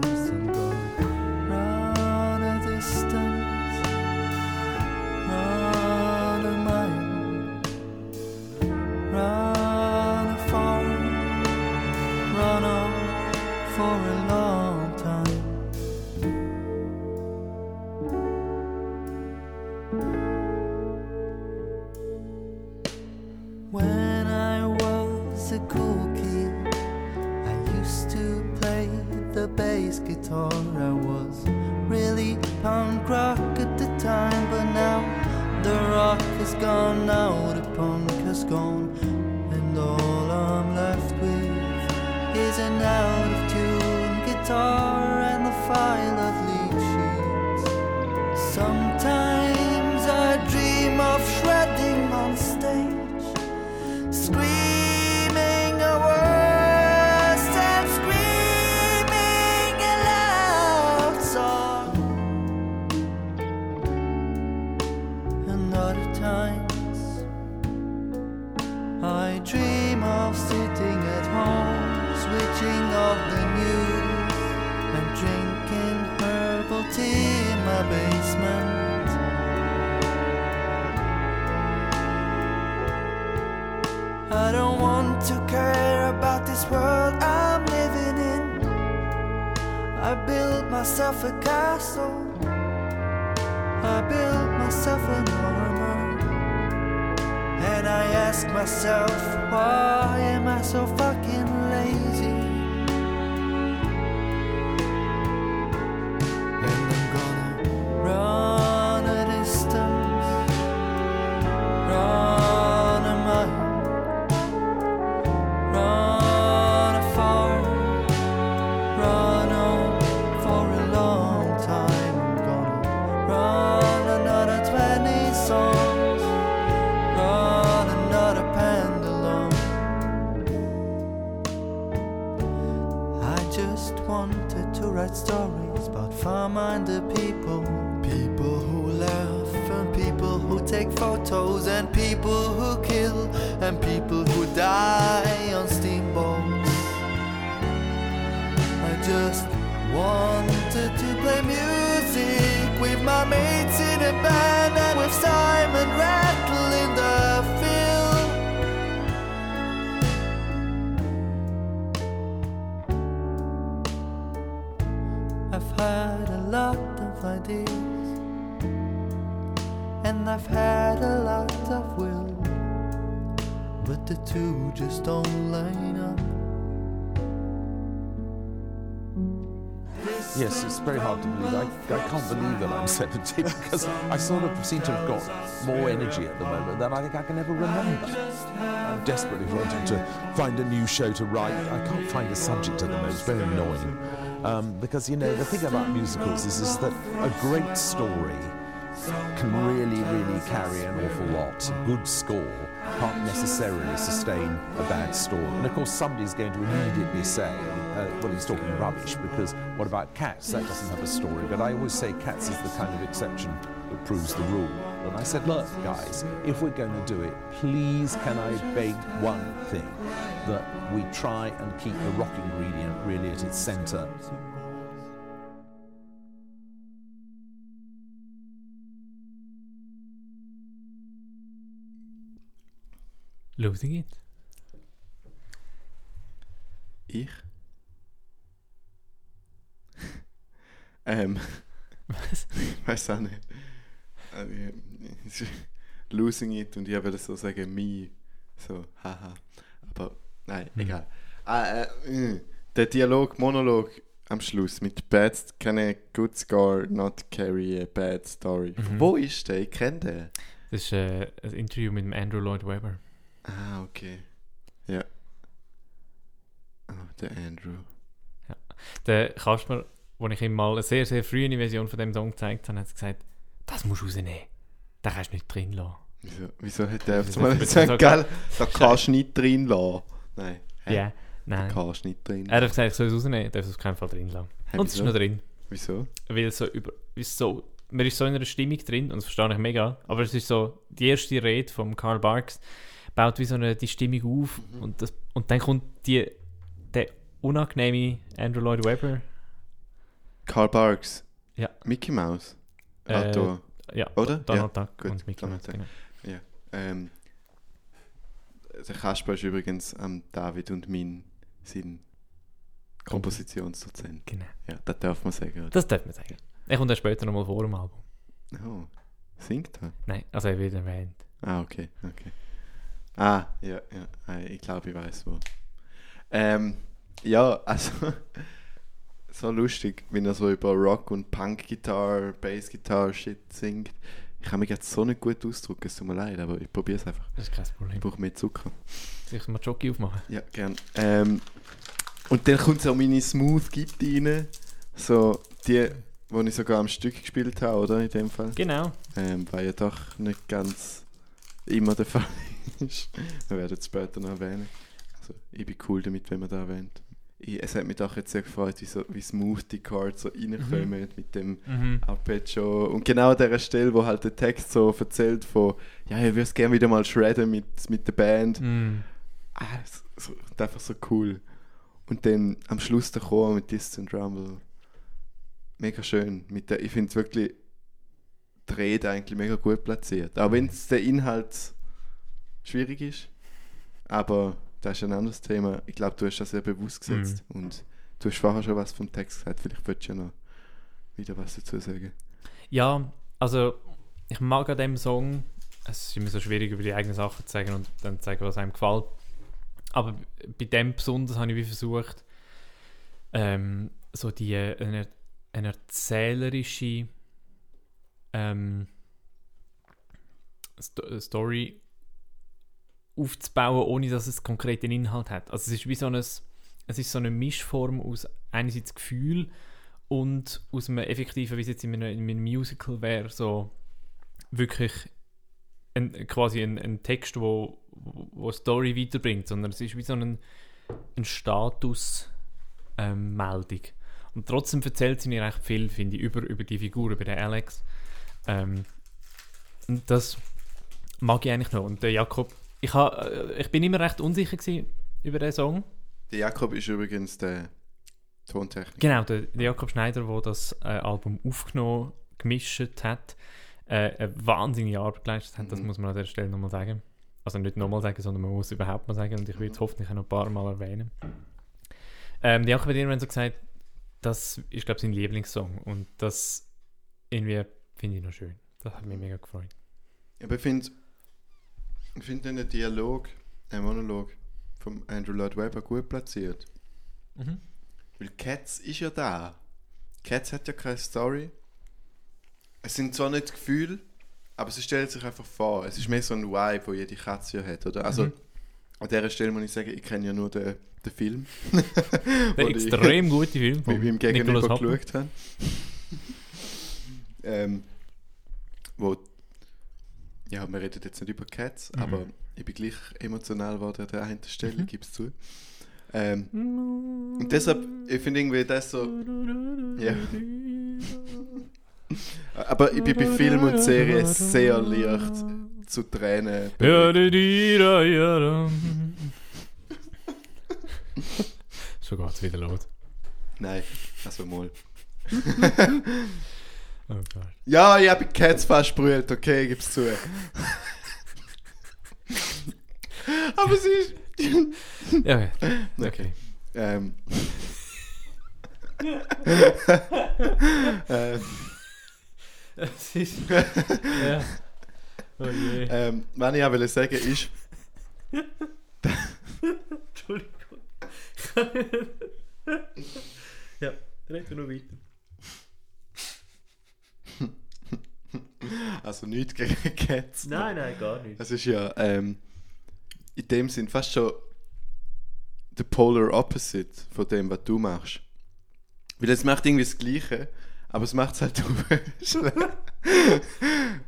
stories about far-minded people, people who laugh and people who take photos and people who kill and people who die on steamboats. I just wanted to play music with my mates in a band and with Simon Rattle. Two just don't line up. Yes, it's very hard to believe. I, I can't believe that I'm 70 (laughs) because I sort of seem to have got more energy at the moment than I think I can ever remember. I'm desperately wanting to find a new show to write. I can't find a subject at the moment. It's very annoying. Um, because, you know, the thing about musicals is, is that a great story can really, really carry an awful lot. A good score can't necessarily sustain a bad story. And of course, somebody's going to immediately say, uh, well, he's talking rubbish because what about Cats? That doesn't have a story. But I always say Cats is the kind of exception that proves the rule. And I said, look, guys, if we're going to do it, please can I beg one thing that we try and keep the rock ingredient really at its centre. Losing it. Ich? ähm. Was? Ich weiß auch nicht. Also, Losing it und ich würde so sagen, me. So, haha. Aber, nein, Mhm. egal. Ah, äh, äh, der Dialog, Monolog am Schluss mit Bad can a good scar not carry a bad story. Mhm. Wo ist der? Ich kenne den. Das ist äh, ein Interview mit dem Andrew Lloyd Webber. Ah, okay. Ja. Oh, der Andrew. Der Kasper, wo ich ihm mal eine sehr, sehr frühe Version von dem Song gezeigt habe, hat gesagt, das musst du rausnehmen. Den kannst du nicht drin lassen. Wieso, wieso hat der auf einmal gesagt, gell, da (laughs) kannst du nicht drin lassen? Nein. Ja, hä? nein. Da kannst du nicht drin Er hat gesagt, ich soll es rausnehmen, darf es auf keinen Fall drin lassen. Hä, Und es ist noch drin. Wieso? Weil es so über, so, man ist so in einer Stimmung drin, und das verstehe ich mega, aber es ist so, die erste Rede von Karl Barks baut wie so eine, die Stimmung auf Mhm. und, das, und dann kommt die, der unangenehme Andrew Lloyd Webber. Karl Barks. Ja. Mickey Mouse. Äh, Autor. Ja, Oder? Donald ja, Duck gut, und Mickey Mouse, genau. Ähm, der Kasper ist übrigens am David und mein sein Kompositionsdozent. Genau. Ja, das darf man sagen. Oder? Das darf man sagen. Er kommt dann später nochmal vor dem Album. Oh, singt er? Nein, also er wird erwähnt. Ah, okay, okay. Ah, ja, ja, ah, ich glaube, ich weiß wo. Ähm, ja, also, (laughs) so lustig, wenn er so über Rock- und Punk-Gitarre, Bass-Gitarre-Shit singt. Ich kann mich jetzt so nicht gut ausdrücken, es tut mir leid, aber ich probiere es einfach. Das ist kein Problem. Ich brauche mehr Zucker. Soll ich mal Jockey aufmachen? Ja, gern. Ähm, und dann kommt so meine Smooth Gitte rein. So die, die ich sogar am Stück gespielt habe, oder? In dem Fall. Genau. Ähm, weil ja doch nicht ganz immer der Fall ist. Wir werden es später noch erwähnen. Also, ich bin cool damit, wenn man da erwähnt. Ich, es hat mich doch jetzt sehr gefreut, wie, so, wie smooth die Chords so reinkommen mit dem Mhm. Arpeggio. Und genau an dieser Stelle, wo halt der Text so erzählt von, ja, ich würde gerne wieder mal shredden mit, mit der Band. Mhm. Ah, so, so, einfach so cool. Und dann am Schluss der Chor mit Distant Rumble. Mega schön. Mit der, ich finde es wirklich die Rede eigentlich mega gut platziert. Auch wenn es der Inhalt schwierig ist. Aber das ist ein anderes Thema. Ich glaube, du hast das sehr bewusst gesetzt. Und du hast vorher schon was vom Text gesagt. Vielleicht würdest du ja noch wieder was dazu sagen. Ja, also ich mag an dem Song, es ist immer so schwierig über die eigenen Sachen zu sagen und dann zu sagen, was einem gefällt. Aber bei dem besonders habe ich wie versucht, ähm, so die äh, eine, eine erzählerische ähm, Sto Story aufzubauen, ohne dass es konkreten Inhalt hat. Also es ist wie so ein, es ist so eine Mischform aus einerseits Gefühl und aus einem effektiven, wie es jetzt in einem, in einem Musical wäre, so wirklich ein, quasi ein, ein Text, wo, wo Story weiterbringt, sondern es ist wie so ein, ein Status ähm. Und trotzdem erzählt sie mir recht viel, finde ich, über, über die Figur, über den Alex. Ähm, und das mag ich eigentlich noch. Und der Jakob, ich, ha, äh, ich bin immer recht unsicher über den Song. Der Jakob ist übrigens der Tontechniker. Genau, der, der Jakob Schneider, der das äh, Album aufgenommen, gemischt hat, äh, eine wahnsinnige Arbeit geleistet hat, das Mhm. muss man an dieser Stelle nochmal sagen. Also nicht nochmal sagen, sondern man muss es überhaupt mal sagen und ich will es hoffentlich auch noch ein paar Mal erwähnen. Ähm, der Jakob hat irgendwann so gesagt, das ist, glaube ich, sein Lieblingssong und das irgendwie finde ich noch schön. Das hat mich mega gefreut. Aber ich finde ich find den Dialog, ein Monolog vom Andrew Lloyd Webber gut platziert. Mhm. Weil Cats ist ja da. Cats hat ja keine Story. Es sind zwar nicht Gefühle, aber sie stellt sich einfach vor. Es ist mehr so ein Vibe, wo jede Katze ja hat, oder? Also, Mhm. an dieser Stelle muss ich sagen, ich kenne ja nur den, den Film. (laughs) Der extrem gute Film (laughs) wie von wir im Gegenüber geschaut haben. (laughs) ähm, wo, ja, wir reden jetzt nicht über Cats, Mhm. aber ich bin gleich emotional geworden an der einen Stelle, Mhm. gebe es zu. Ähm, und deshalb, ich finde irgendwie das so, ja. (laughs) aber ich bin bei Film und Serie sehr leicht zu Tränen. (laughs) So geht's wieder los. Nein, also mal. (laughs) Oh Gott. Ja, ich habe Cats fast brüllt, okay, gib's zu. Aber sie ist. Ja, ja. Okay. okay. Ähm. (laughs) ähm, Es ist. ja. Oh je. ähm, was ich auch wollte sagen ist, (laughs) Entschuldigung. (laughs) ja, reden wir noch weiter. (laughs) also nichts gegen Cats. Nein, nein, gar nicht. Es ist ja ähm, in dem Sinn fast schon der Polar Opposite von dem, was du machst. Weil es macht irgendwie das Gleiche, aber es macht es halt (laughs) auf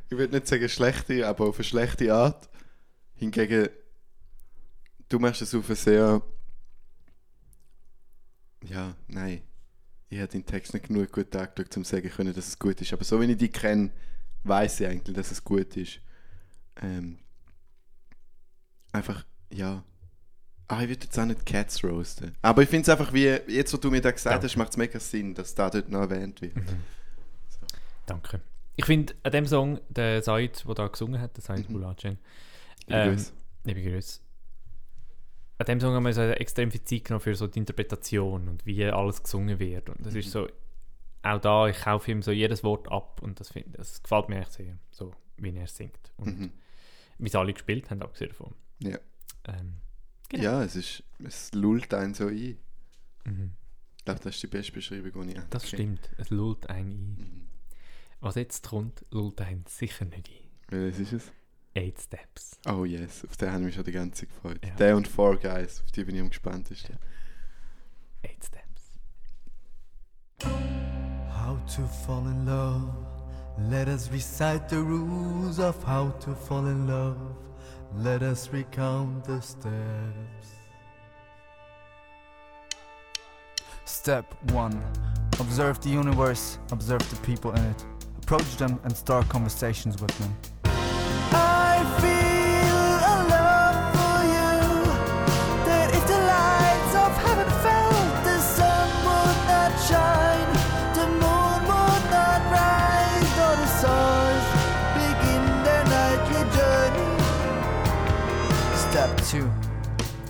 Ich würde nicht sagen schlechte, aber auf eine schlechte Art. Hingegen, du machst es auf eine sehr. Ja, nein. Ich habe den Text nicht genug gut angeschaut, um zu sagen können, dass es gut ist. Aber so wie ich dich kenne, weiß ich eigentlich, dass es gut ist. Ähm, einfach, ja. Ah, ich würde jetzt auch nicht Cats roasten. Aber ich finde es einfach wie, jetzt wo du mir das gesagt Danke. hast, macht es mega Sinn, dass da dort noch erwähnt wird. Danke. Ich finde, an dem Song, der Said, der da gesungen hat, der Said Mhm. Ich Ähm, liebe Grüße. An dem Song haben wir so extrem viel Zeit genommen für so die Interpretation und wie alles gesungen wird. Und das ist so, auch da, ich kaufe ihm so jedes Wort ab und das, find, das gefällt mir echt sehr, so wie er singt. Und Mhm. wie es alle gespielt haben, abgesehen davon. Ja. Ähm, Genau. Ja, es ist, es lullt einen so ein. mhm. Ich glaube, das ist die beste Beschreibung, die ich Das kenne. stimmt, es lullt einen ein. Mhm. Was jetzt kommt, lullt einen sicher nicht ein. Welches ist es? Eight Steps. Oh yes, auf den haben wir mich schon die ganze Zeit gefreut. Ja. Der und Four Guys, auf die bin ich am gespanntesten. Eight Steps. To fall in love. Let us recite the rules of how to fall in love. Let us recount the steps. Step 1 Observe the universe, observe the people in it. Approach them and start conversations with them.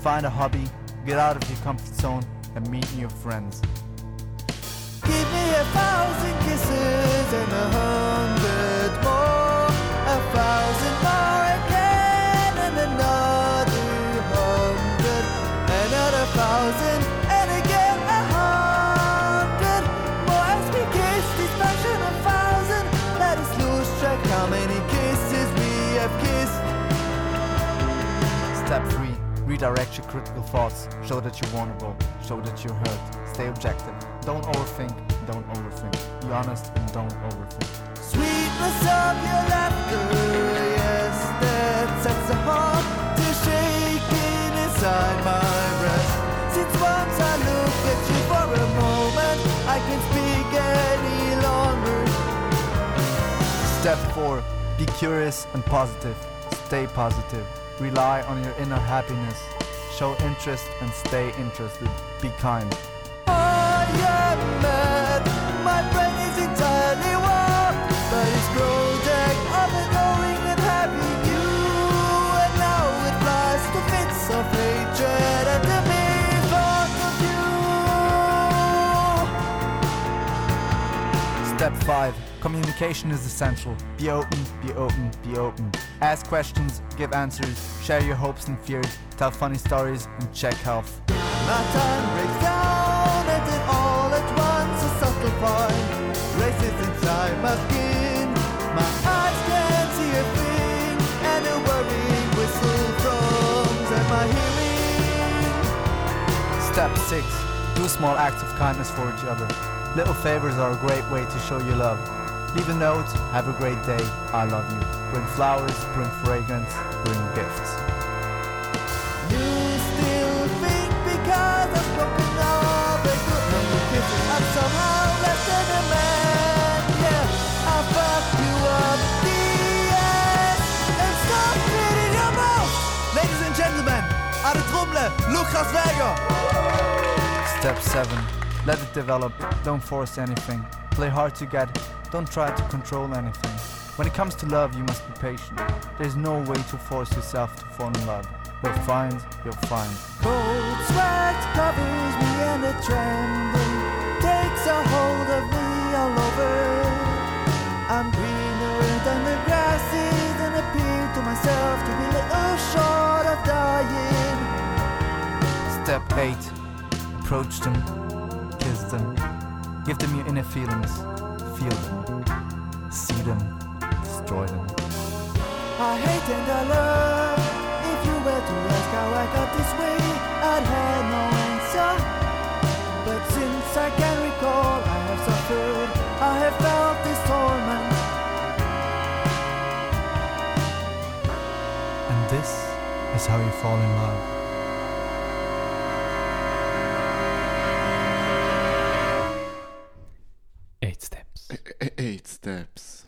Find a hobby, get out of your comfort zone, and meet new friends. Give me a thousand kisses and a hundred more. A thousand more again and another hundred. Another thousand. Step 3. Redirect your critical thoughts. Show that you're vulnerable. Show that you're hurt. Stay objective. Don't overthink. Don't overthink. Be honest and don't overthink. Sweetness of your laughter, yes, that sets the heart to shaking inside my breast. Since once I look at you for a moment, I can speak any longer. Step 4. Be curious and positive. Stay positive. Rely on your inner happiness. Show interest and stay interested. Be kind. I am mad. My brain is entirely warped by this project of and having you. And now it flies to fits of hatred and the mere thought of you. Step 5. Communication is essential. Be open, be open, be open. Ask questions, give answers, share your hopes and fears, tell funny stories, and check health. My time breaks down and then all at once a subtle fire races inside my skin. My eyes can't see a thing and a worrying whistle drums at my hearing. Step 6. Do small acts of kindness for each other. Little favors are a great way to show your love. Leave a note, have a great day, I love you. Bring flowers, bring fragrance, bring gifts. You still think because I've spoken of a good number kisses I'm somehow less than a man. Yeah, I fucked you up the ass and stop it in your mouth. Ladies and gentlemen, à la trouble, Lucas Vega. Step 7. Let it develop. Don't force anything. Play hard to get. Don't try to control anything. When it comes to love, you must be patient. There's no way to force yourself to fall in love. You'll find, you'll find. Cold sweat covers me and a tremble takes a hold of me all over. I'm greener than the grasses and appear to myself to be little short of dying. Step 8. Approach them, kiss them, give them your inner feelings, feel them, see them, destroy them. I hate and I love. If you were to ask how I got this way, I'd have no answer. But since I can recall, I have suffered, I have felt this torment. And this is how you fall in love. Steps.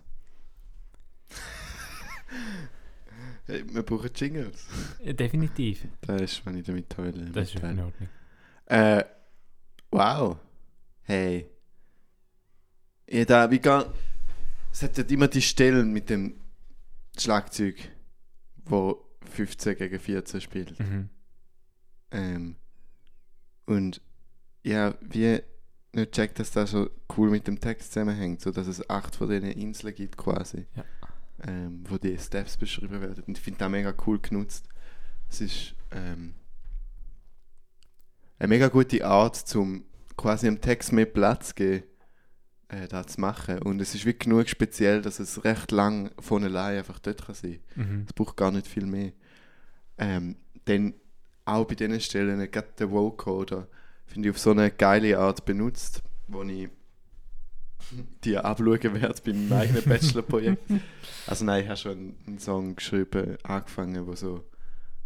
hey, wir brauchen Jingles. Definitiv. Das ist, wenn ich damit heule. Das ist in Ordnung. Äh, wow. Hey. Ja, da, wie gar. Es hat ja immer die Stellen mit dem Schlagzeug, wo 15 gegen 14 spielt. Mhm. Ähm, und ja, wie nicht checkt, dass das so cool mit dem Text zusammenhängt, so dass es acht von diesen Inseln gibt quasi, Ja. ähm, wo die Steps beschrieben werden. Und ich finde das mega cool genutzt. Es ist ähm, eine mega gute Art, zum quasi dem Text mehr Platz zu geben, äh, das zu machen. Und es ist wirklich genug speziell, dass es recht lang von allein einfach dort kann sein. Mhm. Es braucht gar nicht viel mehr. Ähm, dann auch bei diesen Stellen, gerade der Vocoder, finde ich auf so eine geile Art benutzt, wo ich (laughs) die abschauen werde bei meinem eigenen Bachelorprojekt. (laughs) also nein, ich habe schon einen, Song geschrieben, angefangen, wo so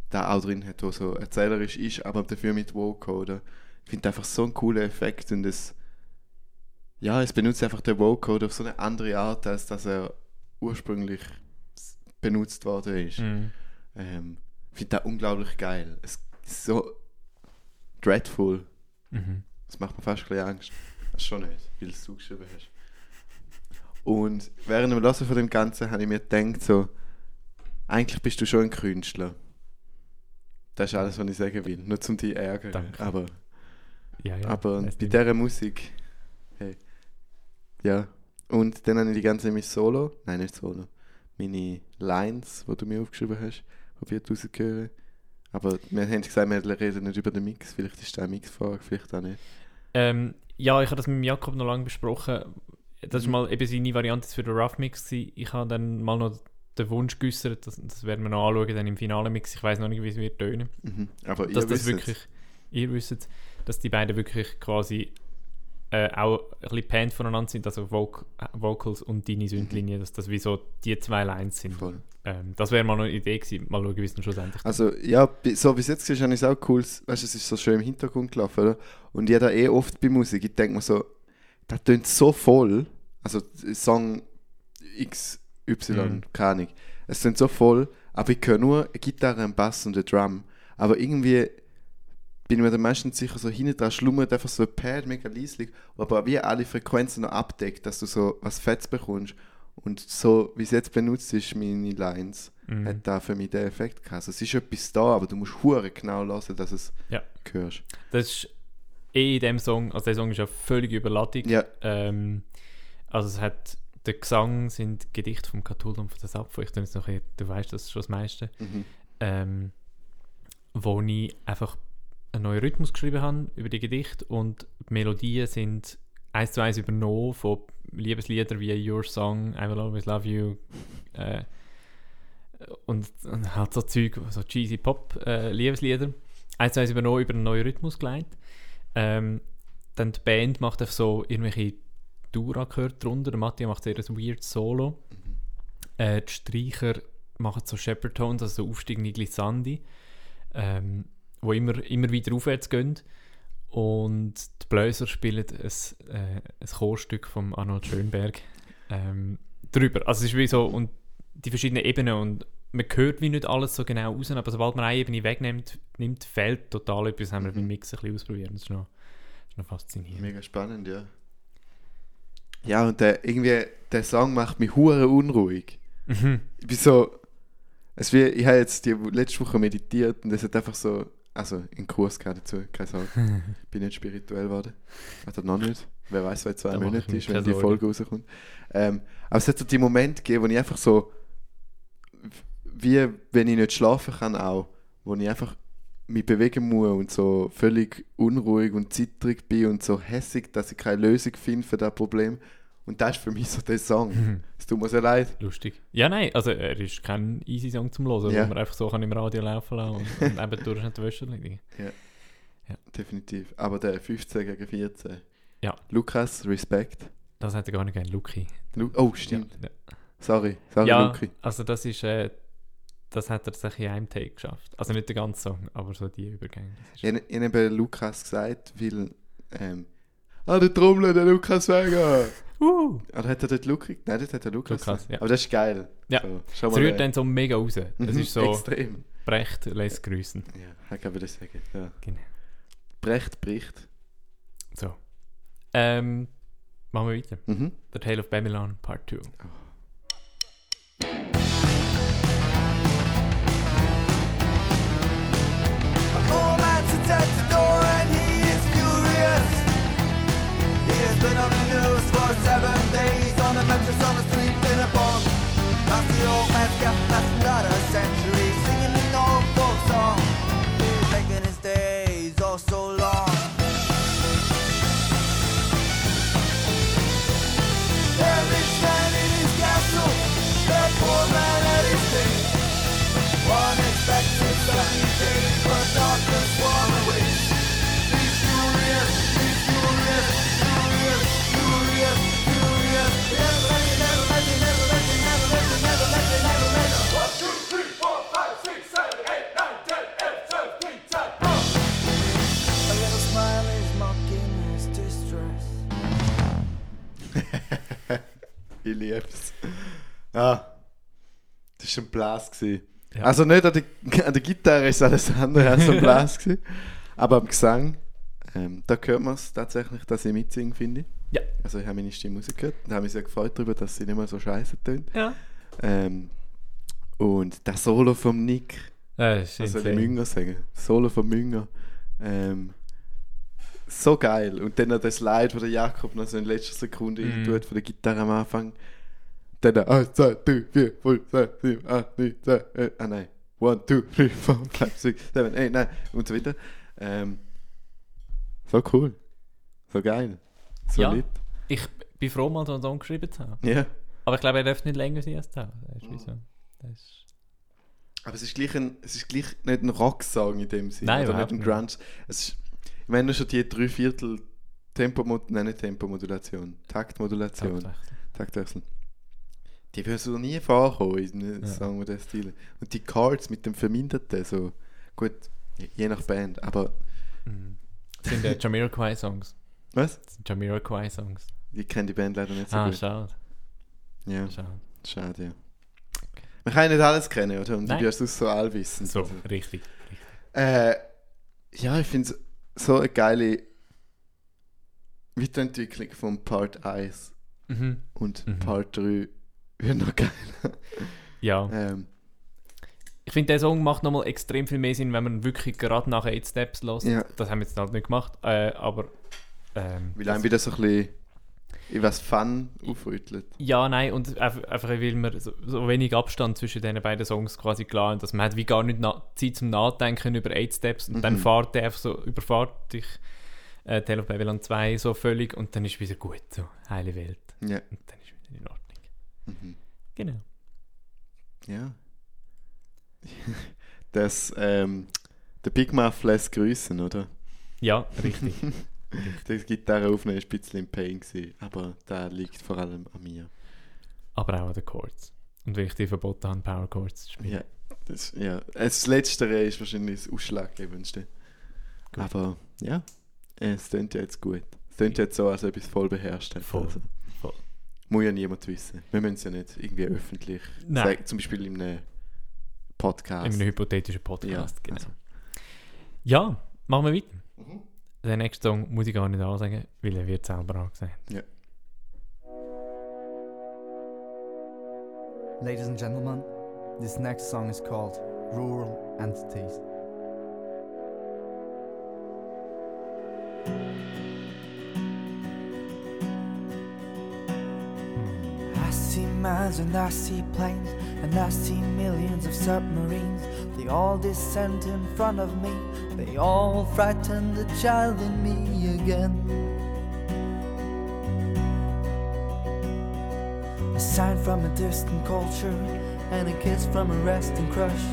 da auch drin hat, wo so erzählerisch ist, aber dafür mit Vocoder. Ich finde einfach so einen coolen Effekt und es ja, es benutzt einfach den Vocoder auf so eine andere Art, als dass er ursprünglich benutzt worden ist. Mhm. Ähm, ich finde das unglaublich geil. Es ist so dreadful. Mhm. Das macht mir fast ein bisschen Angst. Das schon nicht, weil es du geschrieben hast. Und während dem Hören von dem Ganzen habe ich mir gedacht, so, eigentlich bist du schon ein Künstler. Das ist alles, was ich sagen will. Nur zum dich ärgern. Danke. Aber, Ja, ja. aber bei dieser Musik, hey, ja. Und dann habe ich die ganze mein Solo, nein, nicht Solo, meine Lines, die du mir aufgeschrieben hast, probiert rauszuhören. Aber wir haben gesagt, wir reden nicht über den Mix. Vielleicht ist das eine Mixfrage, vielleicht auch nicht. Ähm, ja, ich habe das mit Jakob noch lange besprochen. Das Mhm. war mal eben seine Variante für den Rough Mix. Ich habe dann mal noch den Wunsch geäußert, das, das werden wir noch anschauen dann im finalen Mix. Ich weiß noch nicht, wie es wird tönen. Mhm. Aber Dass ihr das wisst wirklich, ihr wisst, dass die beiden wirklich quasi äh, auch ein bisschen Band voneinander sind, also Voc Vocals und deine Sündlinie, dass das wie so die zwei Lines sind. Ähm, das wäre mal eine Idee gewesen. Mal schauen, wie es dann schlussendlich Also, ja, so bis jetzt ist es auch cool. Weißt du, es ist so schön im Hintergrund gelaufen, oder? Und da eh oft bei Musik, ich denke mir so, das tönt so voll. Also, Song XY, Mhm. keine Ahnung. Es tönt so voll, Aber ich höre nur eine Gitarre, einen Bass und einen Drum. Aber irgendwie bin ich mir dann meistens sicher, so hinten dran schlummert einfach so ein Pad mega leislich, aber wie alle Frequenzen noch abdeckt, dass du so was Fettes bekommst. Und so, wie es jetzt benutzt ist, meine Lines, Mhm. hat da für mich den Effekt gehabt. Also es ist etwas da, aber du musst hure genau hören, dass es Ja. hörst. Das ist eh in dem Song, also der Song ist ja völlig überladig. Ja. Ähm, also es hat, der Gesang sind Gedichte vom Cthulhu und von der Sapfo. Ich jetzt noch, ein- du weißt das schon das meiste. Mhm. ähm, wo ich einfach einen neuen Rhythmus geschrieben habe über die Gedichte und die Melodien sind eins zu eins übernommen von Liebesliedern wie Your Song, I Will Always Love You äh, und, und halt so Zeug, so cheesy Pop äh. Eins zu eins übernommen, über einen neuen Rhythmus geleitet. Ähm, dann die Band macht einfach so irgendwelche Dura gehört drunter. Der Mattia macht sehr ein weird Solo. Äh, die Streicher machen so Shepherd Tones, also so aufsteigende Glissandi, ähm, wo immer, immer weiter aufwärts gehen. Und die Bläser spielen ein, äh, ein Chorstück von Arnold Schönberg ähm, drüber. Also es ist wie so, und die verschiedenen Ebenen und man hört wie nicht alles so genau raus, aber sobald man eine Ebene wegnimmt, nimmt, fehlt total etwas, haben wir beim Mix ein bisschen ausprobiert. Das ist noch, das ist noch faszinierend. Mega spannend, ja. Ja, und der, irgendwie, der Song macht mich hure unruhig. Mhm. Ich bin so, es wie, ich habe jetzt die letzte Woche meditiert und es hat einfach so, also in Kurs gerade dazu, keine Sorge, (laughs) bin nicht spirituell geworden, oder noch nicht, wer weiß, wer zwei Monate ist, wenn die. Folge rauskommt. Ähm, aber es hat so die Momente gegeben, wo ich einfach so, wie wenn ich nicht schlafen kann auch, wo ich einfach mich bewegen muss und so völlig unruhig und zittrig bin und so hässig, dass ich keine Lösung finde für das Problem. Und das ist für mich so der Song. Es tut mir sehr leid. Lustig. Ja, nein, also er ist kein easy Song zum Hören, Ja. wo man einfach so kann im Radio laufen lassen und, und eben durch die Wäsche liegen. Definitiv. Aber der 15 gegen 14. Ja. Lukas, Respekt. Das hat er gar nicht gerne, Luki. Lu oh, stimmt. Ja, Sorry. Sorry, ja Luki. also das ist, äh, das hat er sich in einem Take geschafft. Also nicht der ganze Song, aber so die Übergänge. Ich, ich habe Lukas gesagt, weil. Ähm, ah, der Trommler, der Lukas Vega. Uh, Oder hat er dort Luki? Nein, das hat er Lukas. Lukas, ja. Aber das ist geil. Ja. So, schau es mal. rührt dann so mega raus. Es mhm, ist so, Extrem. Brecht lässt grüßen. Ja, ich würde das sagen. Ja. Genau. Brecht bricht. So. Ähm, machen wir weiter. Mhm. The Tale of Babylon Part 2. old man sits at the door and he is furious. He has been the old Ah. Das war ein Blas. gewesen. Ja. Also nicht an der, an der Gitarre ist alles andere als ein Blas. gewesen. (laughs) Aber am Gesang, ähm, da hört man es tatsächlich, dass ich mitsinge, finde ich. Ja. Also ich habe meine Stimme rausgehört und habe mich sehr gefreut darüber, dass sie nicht mehr so scheiße tönt. Ja. Ähm, und der Solo vom Nick, was soll ich insane. Münger sagen? Solo vom Münger. Ähm, so geil. Und dann das Slide, wo der Jakob noch so in letzter Sekunde mm. tut von der Gitarre am Anfang. Dann 1, 2, 3, 4, 5, 6, 7, 8, 9, 10, 11, ah nein. 1, 2, 3, 4, 5, 6, 7, 8, 9 und so weiter. Ähm, so cool. So geil. So Ja. lit. Ich bin froh, mal so einen Song geschrieben zu haben. Ja. Aber ich glaube, er darf nicht länger sein als das. Das ist wie so. Das ist Aber es ist gleich, ein, es ist gleich nicht ein Rocksong in dem Sinne. Nein, oder nicht ein. Grunge. Es ist, ich meine schon die drei Viertel Tempomod nein, nicht Tempomodulation, Taktmodulation, Taktwechsel. Taktwechsel. Die würden so nie vorkommen in einem Ja. Song dem Stil. Und die Chords mit dem Verminderten, so, gut, je- nach Band, aber, Mhm. Das sind äh, (laughs) Jamiroquai-Songs. was? Das sind Jamiroquai-Songs. Ich kenne die Band leider nicht so Ah, gut. schade. Ja, schade. schade, ja. Man kann ja nicht alles kennen, oder? Und Nein. du bist sonst so allwissend. So, Also. richtig. Äh, ja, ich finde es so eine geile Weiterentwicklung von Part 1 Mhm. und Mhm. Part 3 wird noch geil. Ja. ähm, Ich finde, der Song macht nochmal extrem viel mehr Sinn, wenn man wirklich gerade nach 8 Steps lässt. Ja. Das haben wir jetzt halt nicht gemacht, äh, aber... Ähm, weil einem wieder so ein bisschen in was Fun aufrüttelt. Ja, nein, und einfach, weil wir so, so wenig Abstand zwischen den beiden Songs quasi klar haben, dass man hat wie gar nicht Zeit zum Nachdenken über 8 Steps und dann Mhm. fährt der einfach so, überfahrt dich äh, Tale of Babylon 2 so völlig und dann ist wieder gut, so, heile Welt. Ja. Und dann ist wieder in Ordnung. Mhm. Genau. Ja. Das, ähm, der Big Muff lässt grüßen, oder? Ja, richtig. (laughs) Die Gitarreaufnahme war ein bisschen im Pain, gewesen, aber der liegt vor allem an mir. aber auch an den Chords. Und weil ich dir verboten habe, Power Chords zu spielen. Ja, das, ja. das Letztere ist wahrscheinlich das Ausschlaggebendste. Gut. Aber ja, es klingt ja jetzt gut. Es klingt jetzt so, als ob ich es voll beherrscht hätte. Voll, Also, voll. Muss ja niemand wissen. Wir müssen es ja nicht irgendwie öffentlich Nein. sagen. Zum Beispiel in einem Podcast. In einem hypothetischen Podcast, Ja, genau. also. Ja, machen wir weiter. Mhm. Den nächsten Song muss ich gar nicht ansagen, weil er wird selber angesagt. Ladies and gentlemen, this next song is called Rural Entities. And I see planes and I see millions of submarines. They all descend in front of me. They all frighten the child in me again. A sign from a distant culture and a kiss from a resting crush.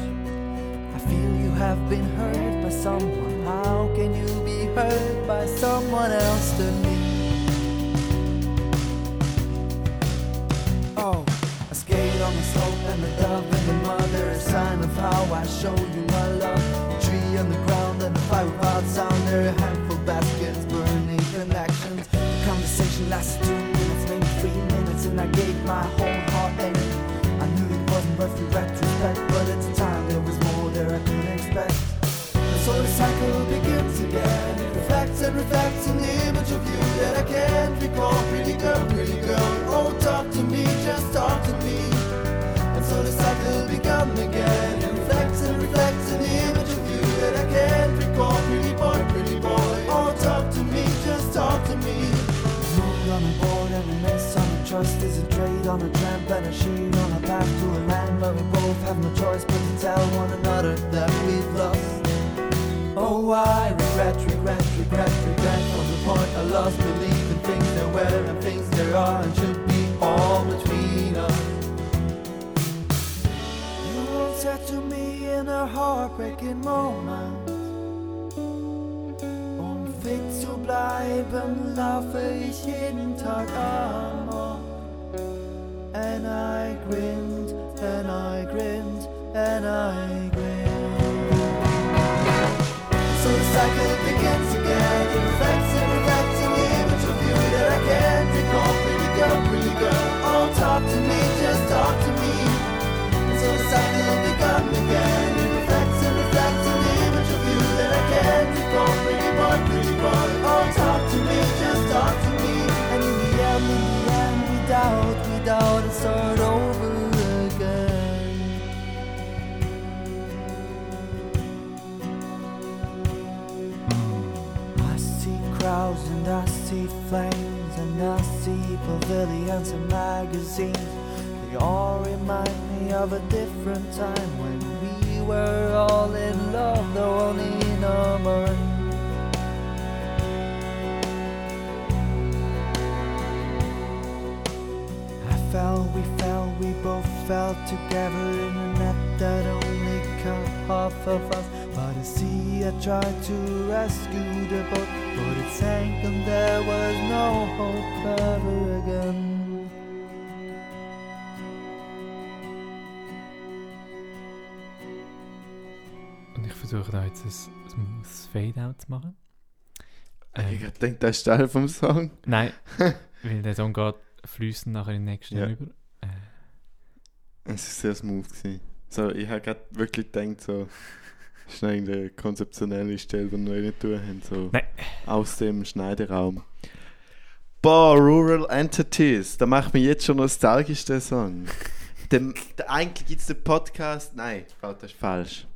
I feel you have been hurt by someone. How can you be hurt by someone else than me? Sign of how I show you my love. A tree on the ground and a fire pot sound. There a handful baskets burning connections. The conversation lasted two minutes, maybe three minutes, and I gave my whole heart and I knew it wasn't worth the retrospect, but at the time there was more there I couldn't expect. And so the cycle begins again. It reflects and reflects an image of you that I can't recall. Pretty girl, pretty girl, oh talk to me, just talk to me. Cycle begun again. It reflects and reflects an image of you that I can't recall. Pretty boy, pretty boy, oh talk to me, just talk to me. Moved on a board and a a trust is a trade on a tramp and a sheet on a path to a land where we both have no choice but to tell one another that we've lost. Oh, I regret, regret, regret, regret from the point I lost belief in things there were and things there are and should be all between us. Said to me in a heartbreaking moment. Um fit zu bleiben laufe ich jeden Tag amok And I grinned, and I grinned, and I grinned. So the cycle begins again It reflects and reflects an image of you that I can't recall Pretty girl, pretty girl, oh talk to me, Again It reflects and reflects an image of you that I can't Pretty boy, pretty boy, oh talk to me, just talk to me. And end, end, and start over again. I see crowds and I see flames and I see pavilions and magazines. They all remind me of a different time when we were all in love, though only in a mind. I fell, we fell, we both fell together in a net that only caught half of us. But the sea had tried to rescue the boat, but it sank and there was no hope ever again. Versuche da jetzt ein smooth Fade-Out zu machen. Ich hab gedacht, das ist Teil vom Song. Nein, (laughs) weil der Song geht fließend nachher in den nächsten Ja. über. Äh, Es ist sehr smooth gewesen. So, ich habe gerade wirklich gedacht, so, das ist irgendeine konzeptionelle Stelle, die wir noch nicht tun haben. So, Nein. aus dem Schneideraum. Boah, Rural Entities, da macht mich jetzt schon nostalgisch, der Song. (laughs) Dem, eigentlich gibt es den Podcast. Nein, das ist falsch.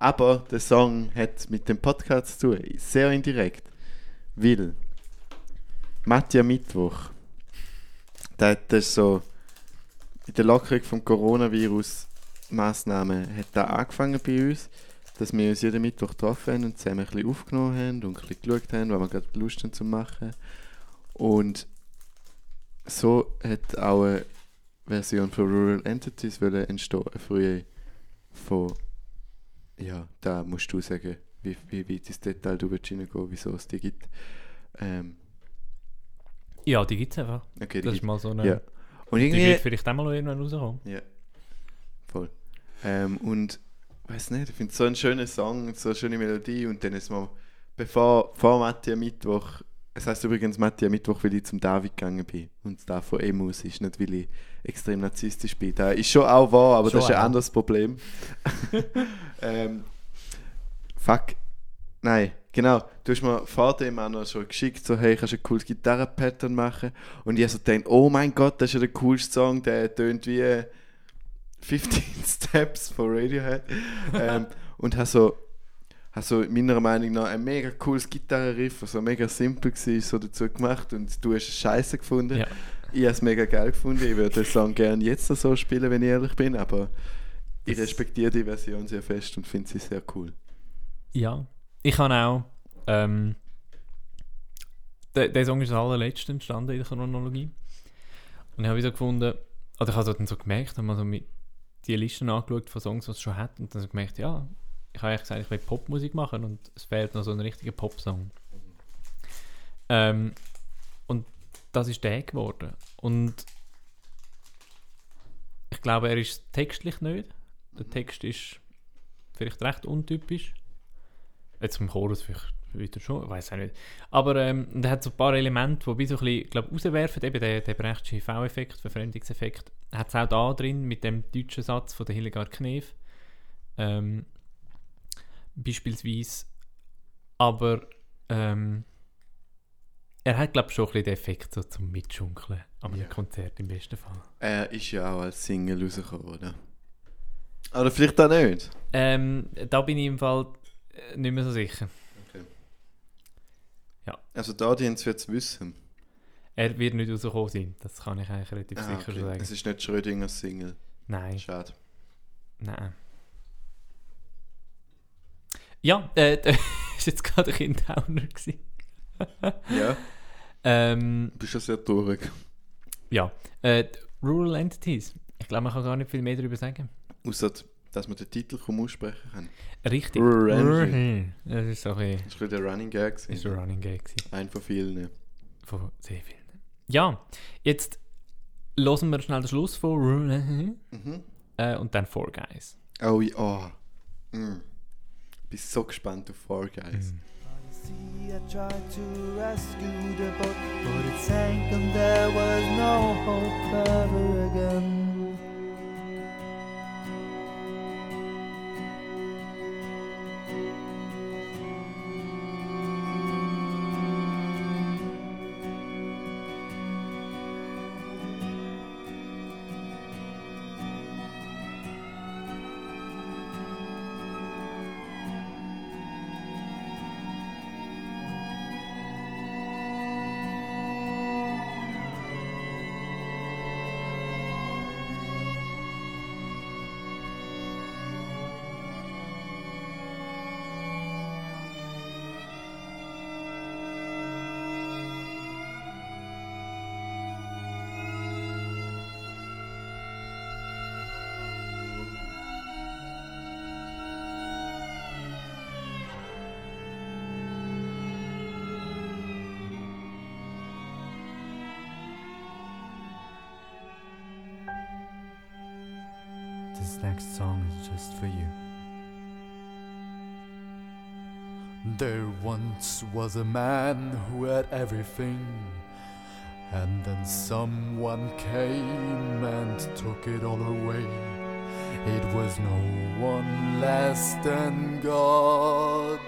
Aber der Song hat mit dem Podcast zu tun, sehr indirekt. Weil Matja Mittwoch, der, das ist so in der Lockerung vom Coronavirus-Massnahmen hat da angefangen bei uns, dass wir uns jeden Mittwoch getroffen haben und zusammen ein bisschen aufgenommen haben und ein bisschen geschaut haben, was wir gerade Lust haben zu machen. Und so hat auch eine Version von Rural Entities entstehen, eine frühe von, ja, da musst du sagen, wie, wie weit ins Detail du willst reingehen, wieso es die gibt. Ähm, Ja, die gibt es einfach. okay, die Das ist mal so eine. ja. Und Die irgendwie... wird vielleicht auch mal noch irgendwann rauskommen. Ja, voll. Ähm, und weiß nicht, ich finde es so einen schönen Song, so eine schöne Melodie und dann ist mal, bevor vor Mattia Mittwoch, es heißt übrigens Mattia Mittwoch, weil ich zum David gegangen bin und da von Emus ist, nicht weil ich extrem narzisstisch bin. Da ist schon auch wahr, aber Schon das ist ein anderes Problem. (laughs) ähm, fuck, nein, genau, du hast mir vor dem auch noch schon geschickt, so hey, kannst du ein cooles Gitarrenpattern machen und ich so gedacht, oh mein Gott, das ist ja der coolste Song, der tönt wie 15 (laughs) Steps von Radiohead. ähm, (laughs) und habe so, habe so meiner Meinung nach ein mega cooles Gitarrenriff, also mega simpel war, so dazu gemacht und du hast es scheiße gefunden. Ja. Ich habe es mega geil gefunden. Ich würde den Song gerne jetzt noch so spielen, wenn ich ehrlich bin, aber ich respektiere die Version sehr fest und finde sie sehr cool. Ja. Ich habe auch. Ähm, der, der Song ist das allerletzte entstanden in der Chronologie. Und ich habe wieder gefunden, oder ich habe so dann so gemerkt, habe mal so mit die Listen angeschaut von Songs, die es schon hat, und dann so gemerkt, ja, ich habe eigentlich gesagt, ich will Popmusik machen und es fehlt noch so ein richtiger Popsong. Ähm, und das ist der geworden. Und ich glaube, er ist textlich nicht. Der Text ist vielleicht recht untypisch. Jetzt im Chorus vielleicht wieder schon, ich weiß auch nicht. Aber ähm, er hat so ein paar Elemente, die ein bisschen, glaub, rauswerfen. Eben der, der Brechtsche V-Effekt, Verfremdungseffekt. Hat es auch da drin mit dem deutschen Satz von der Hildegard Knef. Ähm, beispielsweise. Aber ähm, er hat, glaube ich, schon ein bisschen den Effekt so zum Mitschunkeln an einem Ja. Konzert im besten Fall. Er ist ja auch als Single rausgekommen, oder? Oder vielleicht auch nicht. Ähm, da bin ich im Fall äh, nicht mehr so sicher. Also da die wird es wissen. Er wird nicht rausgekommen sein, das kann ich eigentlich relativ Ah, sicher okay. sagen. Es ist nicht Schrödingers Single. Nein, Schade. nein. Ja, äh, (laughs) das war jetzt gerade ein Kind Downer. gewesen. (laughs) Ja, ähm, du bist schon sehr traurig. ja, äh, Rural Entities. Ich glaube, man kann gar nicht viel mehr darüber sagen. Außer, dass man den Titel kaum aussprechen kann. Richtig. Rural Rural. Das ist so ein bisschen Das war der Running Gag. ist der gewesen. Running Gag gewesen. Ein von vielen. von sehr vielen. Ja, jetzt hören wir schnell den Schluss von Rural Mhm. äh, und dann Four Guys. Oh, ja. Oh. Mm. Bin so gespannt auf Four Guys. See, I tried to rescue the boat, but it sank and there was no hope ever again. Next song is just for you. There once was a man who had everything And then someone came and took it all away. It was no one less than God.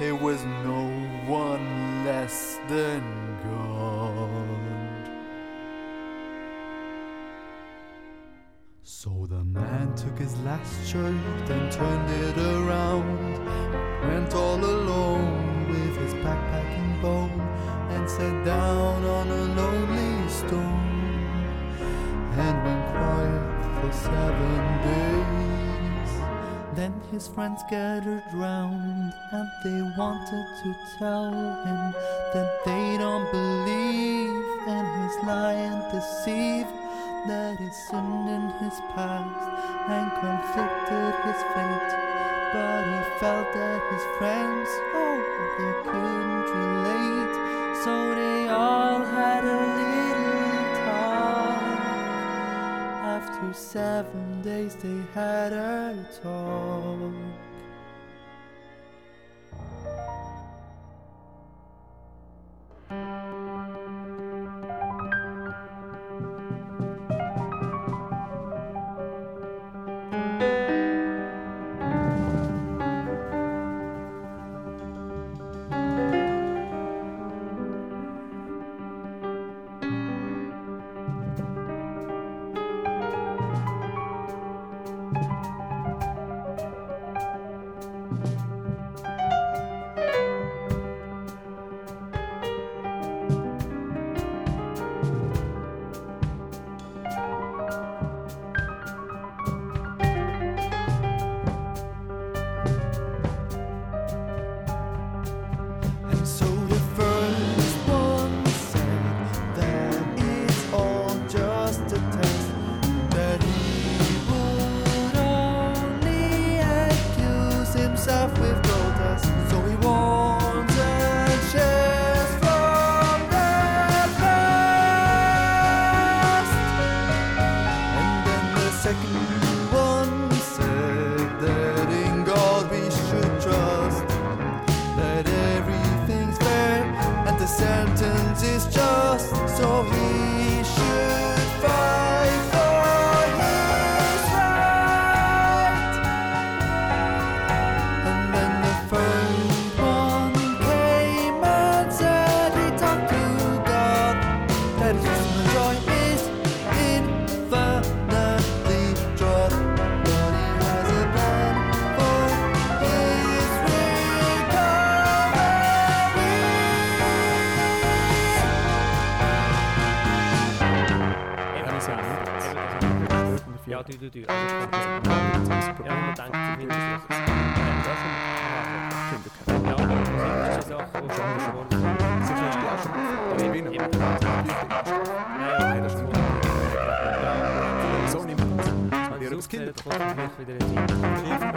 It was no one less than God. Friends gathered round and they wanted to tell him that Ja, du, du, du. Also, ja, man denkt, finden es nicht. Ja, Ja, aber das ist eine Sache, die schon geworden ist. Das du auch schon gemacht. Ja, Eben. eben. Ja, das ist So nimmt man das. Ja, das Kind. Da kommt man vielleicht wieder in die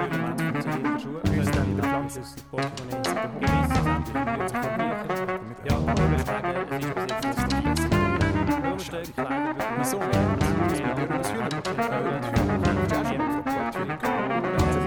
Element funktioniert in der Schule. Wenn es dann in der Pflanze ist, Portemonnaie ist gewiss, sind Ja, aber ich sagen, es ist bis jetzt das Stil. Wohnstück, Kleider, Wieso? Ja, das Hühner. Hast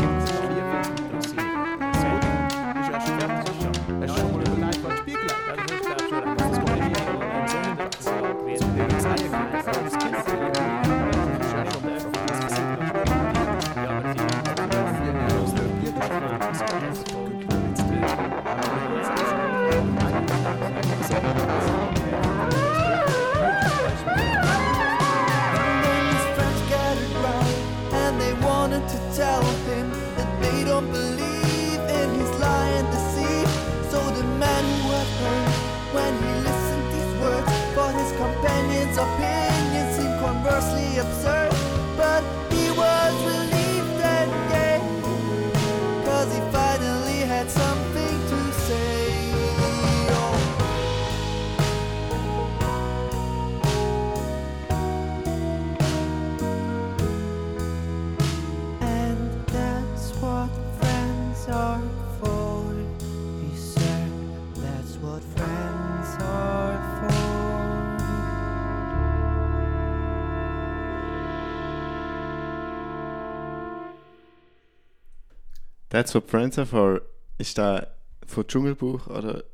That's what Friends for. Ist da von Dschungelbuch oder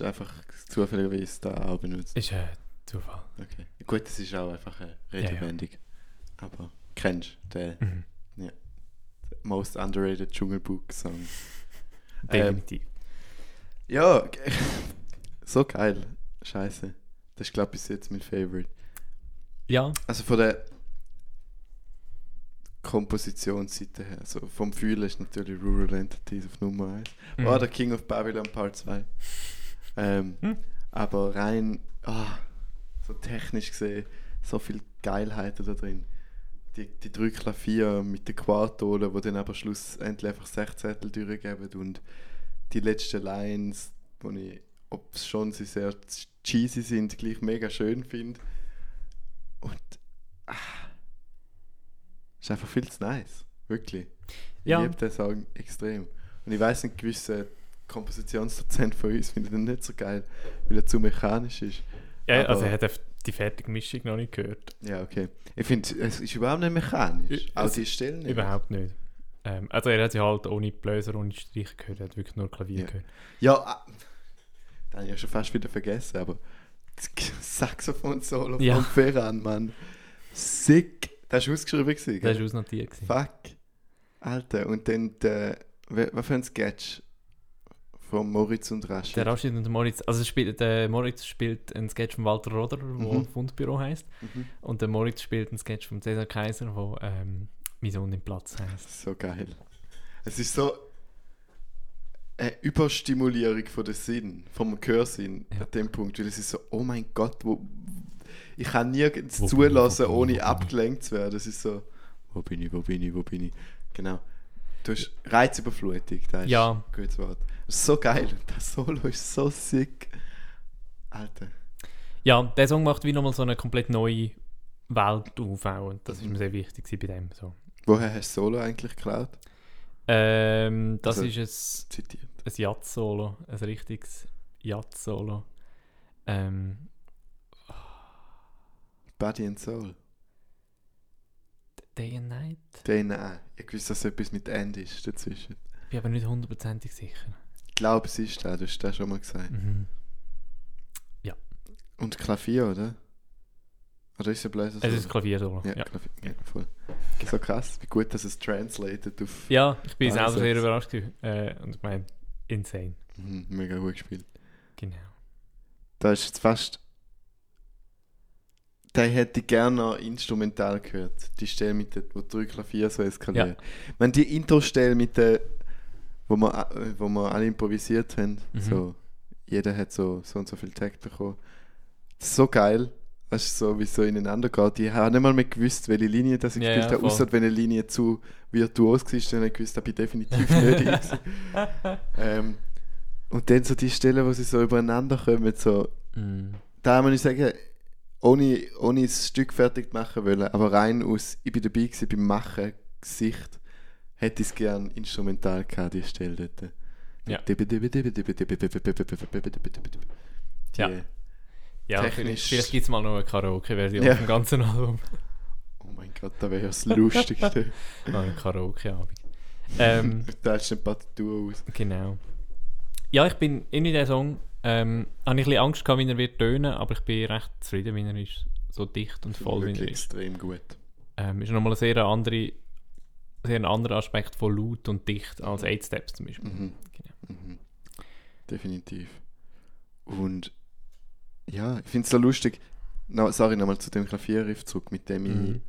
du einfach zufälligerweise da auch benutzt? Ist ein Zufall. Okay. Gut, das ist auch einfach eine Ja, ja. Redewendung. Aber kennst du den Mhm. most underrated Dschungelbook-Song? (laughs) Ähm, Definitiv. Ja, g- (laughs) so geil. Scheiße. Das ist, glaube ich, bis jetzt mein Favorite. ja, Also von der Kompositionsseite her, so vom Fühlen ist natürlich Rural Entities auf Nummer 1. Mhm. Oder King of Babylon Part 2. Ähm, Hm. Aber rein, ah, so technisch gesehen, so viel Geilheiten da drin. Die, die drei Klavier mit den Quartolen, die dann aber schlussendlich einfach Sechzehntel durchgeben und die letzten Lines, wo ich, ob es schon sie sehr cheesy sind, gleich mega schön finde. Und ah, ist einfach viel zu nice. Wirklich. Ich Ja. liebe den Song extrem. Und ich weiß, ein gewisser Kompositionsdozent von uns findet ihn nicht so geil, weil er zu mechanisch ist. ja aber- also er hat die fertige Mischung noch nicht gehört. Ja, okay. Ich finde, es ist überhaupt nicht mechanisch. Ü- Auch es- die Stellen nicht. Überhaupt nicht. Ähm, also er hat sie halt ohne Bläser, ohne Streicher gehört, er hat wirklich nur Klavier Ja. gehört. Ja, ah, das habe ich ja schon fast wieder vergessen, aber das (laughs) Saxophon-Solo Ja. von Ferran, Mann. Sick. Das war ausgeschrieben. Gewesen, Das war ausnotiert. gewesen. Fuck. Alter, und dann der, wer- was für ein Sketch von Moritz und Rashid. Der Rashid und der Moritz, also spielt, der Moritz spielt einen Sketch von Walter Roder, wo Mhm. Fundbüro heißt, Mhm. und der Moritz spielt einen Sketch von Cesar Kaiser, wo ähm, «Mein Sohn im Platz» heißt. So geil. Es ist so eine Überstimulierung von der Sinn, vom Gehörsinn Ja. an dem Punkt, weil es ist so, oh mein Gott, wo, ich kann nirgends Wo ich, zulassen, wo ich, wo ohne abgelenkt zu werden. Es ist so, wo bin ich, wo bin ich, wo bin ich. Genau. Du hast Reizüberflutung, das ist Ja. ein gutes Wort. Das ist so geil, das Solo ist so sick. Alter. Ja, der Song macht wie nochmal so eine komplett neue Welt auf auch, und das ist Mhm. mir sehr wichtig bei dem. So. Woher hast du Solo eigentlich geklaut? Ähm, das Also- ist ein Zitiert. ein Jazz-Solo, ein richtiges Jazz-Solo. Ähm, Body and Soul. Day and Night? Den auch. Ich wusste, dass etwas mit End ist dazwischen. Ich bin aber nicht hundertprozentig sicher. Ich glaube, es ist der, du hast das schon mal gesagt. Mhm. Und Klavier, oder? Oder ist es ein Bläser? Es ist ein Klavier-Solo. Ja, Ja. Klavier. Ja, voll. So krass, wie gut, dass es translated auf. ja, ich bin selber sehr überrascht. Äh, und ich meine, insane. Mhm, mega gut gespielt. Genau. Da ist jetzt fast. Da hätte ich gerne noch instrumental gehört. Die Stelle mit der, wo drei Klavier so eskalieren. Wenn die Intro-Stelle mit der, wo wir, wo wir alle improvisiert haben, Mhm. so, jeder hat so, so und so viel Tag bekommen. Das ist so geil. Weißt du, so wie so ineinander geht. Ich habe nicht mal mehr gewusst, welche Linie das ich Ja, gespielt ja, habe, außer wenn eine Linie zu virtuos war, dann habe ich gewusst, bin ich definitiv nicht (laughs) ich. ähm, Und dann so die Stellen, wo sie so übereinander kommen, so, Mm. da muss ich sagen, ohne, ohne das Stück fertig machen wollen, aber rein aus, ich bin dabei gewesen, beim Machen, Gesicht, hätte ich es gern instrumental gehabt, die Stelle dort. Ja. Die, Ja. Ja, Technisch- vielleicht, gibt es mal noch eine Karaoke-Version Ja. vom ganzen Album. Oh mein Gott, das wäre das Lustigste. Noch ein Karaoke-Abend. Ähm, Du teilst eine Partitur aus. genau. Ja, ich bin in diesem Song, ähm, habe ich ein bisschen Angst gehabt, wie er wird tönen, aber ich bin recht zufrieden, wie er ist. So dicht und voll, wie er Wirklich ist. extrem gut. Ähm, ist nochmal ein sehr, andere, sehr ein anderer Aspekt von laut und dicht als Eight Steps zum Beispiel. Mhm. Genau. Mhm. Definitiv. Und ja, ich finde es so lustig. No, sorry, nochmal zu dem Klavierriff zurück, mit dem Mhm. ich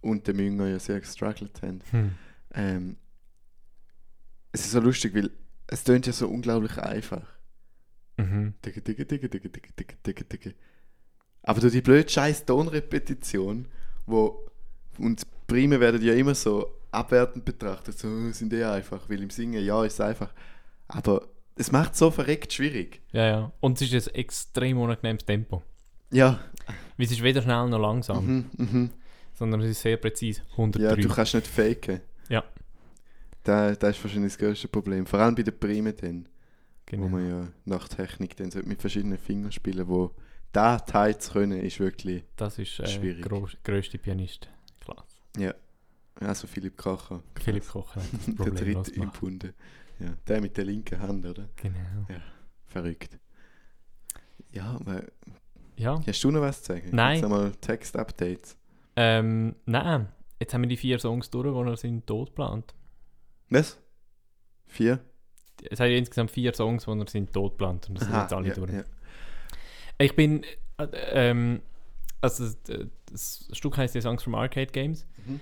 und dem Jünger ja sehr gestruggelt haben. Hm. Ähm, es ist so lustig, weil es tönt ja so unglaublich einfach. Mhm. Digga, digga, digga, digga, digga, digga, digga, digga. Aber durch die blöde scheiß Tonrepetition, wo und Prime werden ja immer so abwertend betrachtet, so "Oh, sind die einfach, weil im Singen ja ist einfach. Aber es macht so verreckt schwierig. Ja, ja. Und es ist ein extrem unangenehmes Tempo. Ja, Weil es ist weder schnell noch langsam, mhm, mhm. sondern es ist sehr präzise. 103. ja, du kannst nicht faken. Ja. Da, das ist wahrscheinlich das größte Problem. Vor allem bei den Primen dann. Genau. wo man ja nach Technik dann mit verschiedenen Fingern spielen, wo da Teil zu können, ist wirklich, Das ist äh, Schwierig. der grösste Pianist. Klasse. ja, also Philipp Kocher. Philipp Kocher (laughs) der dritte im Bunde. Ja, der mit der linken Hand, oder? Genau. Verrückt. Ja, aber Ja. hast du noch was zu sagen? Nein. Jetzt einmal Text-Updates. Ähm, nein, jetzt haben wir die vier Songs durch, die sind tot geplant. Was? Vier? Es hat insgesamt vier Songs, die noch sind tot geplant und das sind Aha, jetzt alle ja, durch. ja. Ich bin, äh, ähm, also das, Stück heißt die Songs from Arcade Games. Mhm.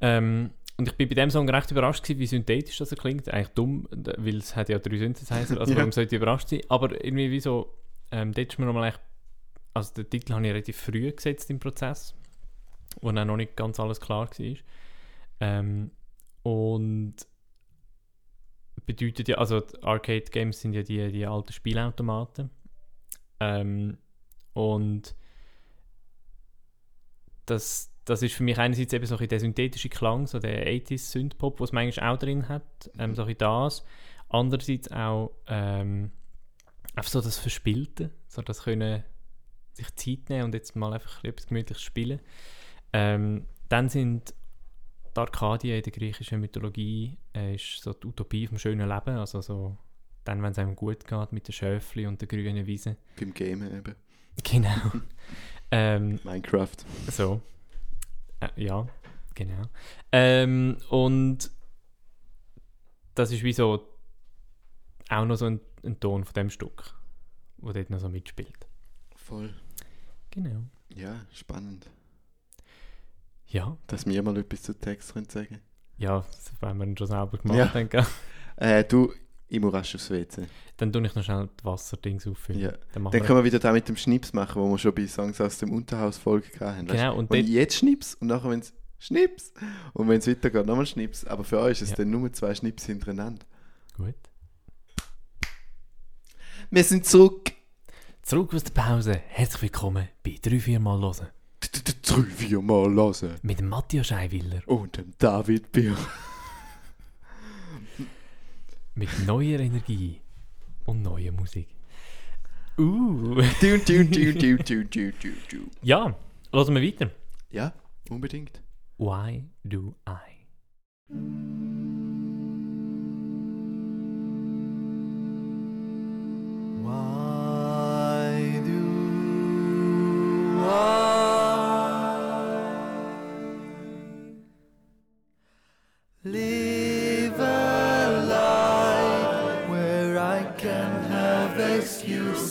Ähm, und ich bin bei dem Song recht überrascht gewesen, wie synthetisch das er klingt. Eigentlich dumm, weil es hat ja drei Synthesizer, also (laughs) Ja. warum sollte ich überrascht sein? Aber irgendwie wie so, ähm, dort ist mir nochmal echt, also den Titel habe ich relativ früh gesetzt im Prozess, wo dann noch nicht ganz alles klar war. Ähm, und bedeutet ja, also Arcade Games sind ja die, die alten Spielautomaten. Ähm, und das, das ist für mich einerseits eben so ein der synthetische Klang, so der 80s Synthpop, was man eigentlich auch drin hat, ähm, so ein das. Andererseits auch ähm, einfach so das Verspielte, so das können sich Zeit nehmen und jetzt mal einfach etwas Gemütliches spielen. Ähm, dann sind die Arkadien in der griechischen Mythologie äh, ist so die Utopie vom schönen Leben, also so dann, wenn es einem gut geht mit den Schöfli und der grünen Wiese. Beim Gamen eben. Genau. (laughs) ähm, Minecraft. so. Äh, ja, genau. Ähm, und das ist wie so auch noch so ein, ein Ton von dem Stück, wo dort noch so mitspielt. Voll. Genau. Ja, spannend. Ja, Dass wir mal etwas zu Text können sagen ja, das haben wir schon selber gemacht, Ja. denke (laughs) äh, Du, ich muss rasch aufs WC. Dann tue ich noch schnell die Wasserdings auffüllen. Ja. Dann Dann können wir wieder da mit dem Schnips machen, wo wir schon bei Songs aus dem Unterhaus-Folge hatten. weißt Genau, und ich jetzt Schnips und nachher, wenn es Schnips und wenn es weitergeht, nochmal Schnips. Aber für euch ist es Ja. dann nur zwei Schnips hintereinander. Gut. Wir sind zurück. Zurück aus der Pause. Herzlich willkommen bei 3-4 Mal hören. Drei, vier Mal hören. Mit dem Matthias Scheiwiller. Und dem David Bier. Mit neuer Energie und neuer Musik. Uh. Du, du, du, du, du, du, du, du. Ja, hören wir weiter. Ja, unbedingt. Why do I? Why do I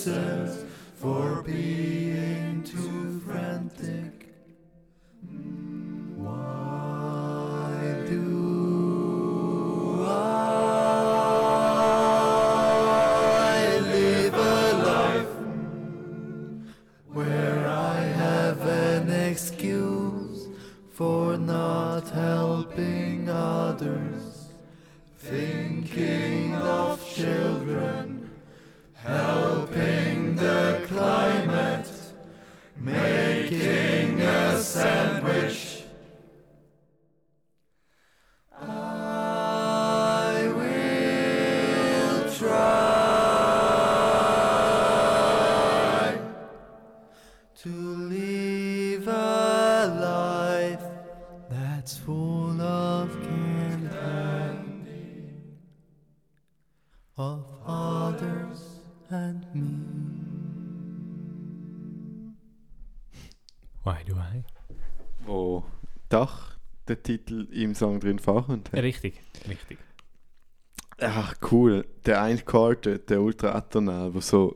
listen. Titel im Song drin vorkommt. Richtig, richtig. Ach, cool. Der eine Chord, der, ultra atonal, wo so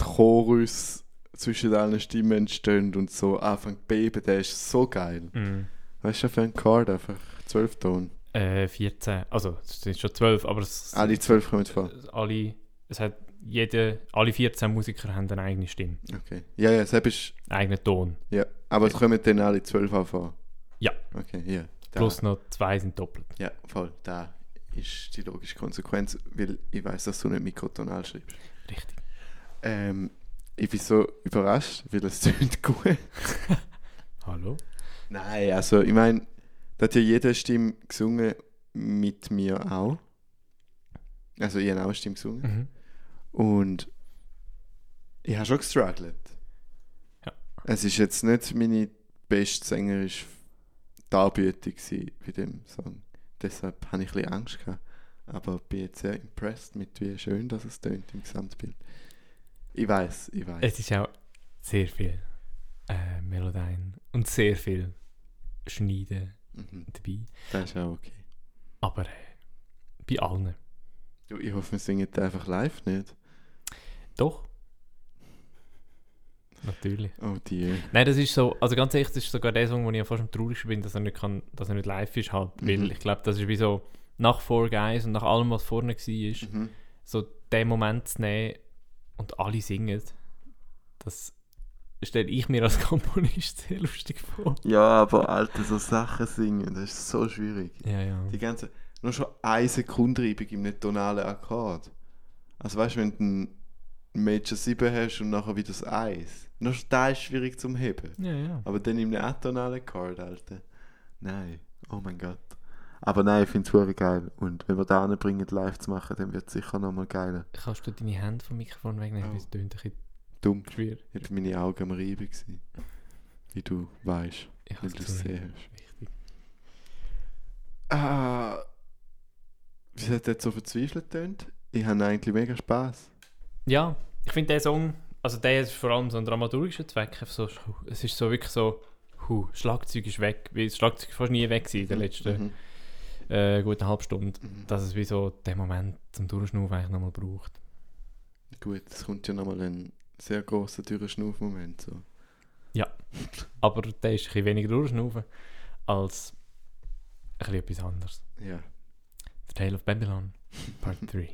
die Chorus zwischen allen Stimmen entstehen und so anfängt zu beben, der ist so geil. Mm. Weißt du, für einen Chord einfach zwölf Ton. Äh, 14. Also, es sind schon 12, aber es, Alle zwölf kommen vor. alle, es hat jede, alle 14 Musiker haben eine eigene Stimme, Okay. Ja, ja, ist. einen eigenen Ton. Ja. Aber es kommen dann alle zwölf auch vor. Ja. Okay, ja. Da- Plus noch zwei sind doppelt. Ja, voll. Da ist die logische Konsequenz, weil ich weiß, dass du nicht mikrotonal schreibst. Richtig. Ähm, ich bin so überrascht, weil es (laughs) tönt gut. (laughs) Hallo? Nein, also ich meine, da hat ja jede Stimme gesungen, mit mir auch. Also ich habe auch eine Stimme gesungen. Mhm. Und ich habe schon gestruggelt. Ja. Es ist jetzt nicht meine beste sängerische Darbietung bei dem Song. Deshalb habe ich ein bisschen Angst gehabt. Aber bin jetzt sehr impressed mit wie schön dass es tönt im Gesamtbild. Ich weiß, ich weiß. Es ist auch sehr viel äh, Melodyne und sehr viel Schneiden Mhm. dabei. Das ist auch okay. Aber äh, bei allen. Du, ich hoffe, wir singen den einfach live nicht. Doch. Natürlich. Oh die. Nein, das ist so, also ganz ehrlich, das ist sogar der Song, wo ich am fast am traurigsten bin, dass er nicht, kann, dass er nicht live ist halt. Weil Mhm. ich glaube, das ist wie so, nach Four Guys und nach allem, was vorne war, Mhm. so den Moment zu nehmen und alle singen, das stelle ich mir als (laughs) Komponist sehr lustig vor. Ja, aber Alter, so Sachen singen, das ist so schwierig. Ja, ja. Die ganze, nur schon eine Sekunde Reibung im nicht tonalen Akkord. Also weißt du, wenn du ein Major 7 hast und nachher wieder das Eis. Nur schon da ist schwierig zum Heben. Ja, ja. Aber dann im atonalen Akkord, Alter. Nein, oh mein Gott. Aber nein, ich finde es wirklich geil. Und wenn wir da bringen, live zu machen, dann wird es sicher nochmal geiler. Kannst du deine Hände vom Mikrofon wegnehmen? Oh. Es tönt ein bisschen Dumm. schwierig. Jetzt meine Augen am Reiben gewesen. Wie du weißt, Ich hab's du es gesehen hast. Wichtig. Ah, wie hat jetzt so verzweifelt tönt? Ich habe eigentlich mega Spaß. Ja, ich finde der Song, also der ist vor allem so ein dramaturgischer Zweck. So, es ist so wirklich so, hu, Schlagzeug ist weg, weil das Schlagzeug ist fast nie weg in der letzten Mhm. äh, guten halben Stunde. Mhm. Dass es wie so den Moment zum Durchschnaufen eigentlich nochmal braucht. Gut, es kommt ja nochmal ein sehr grosser Türenschnauf-Moment. So. (laughs) Aber der ist ein bisschen weniger Durchschnaufen als ein bisschen etwas anderes. Ja. The Tale of Babylon, Part (laughs) 3.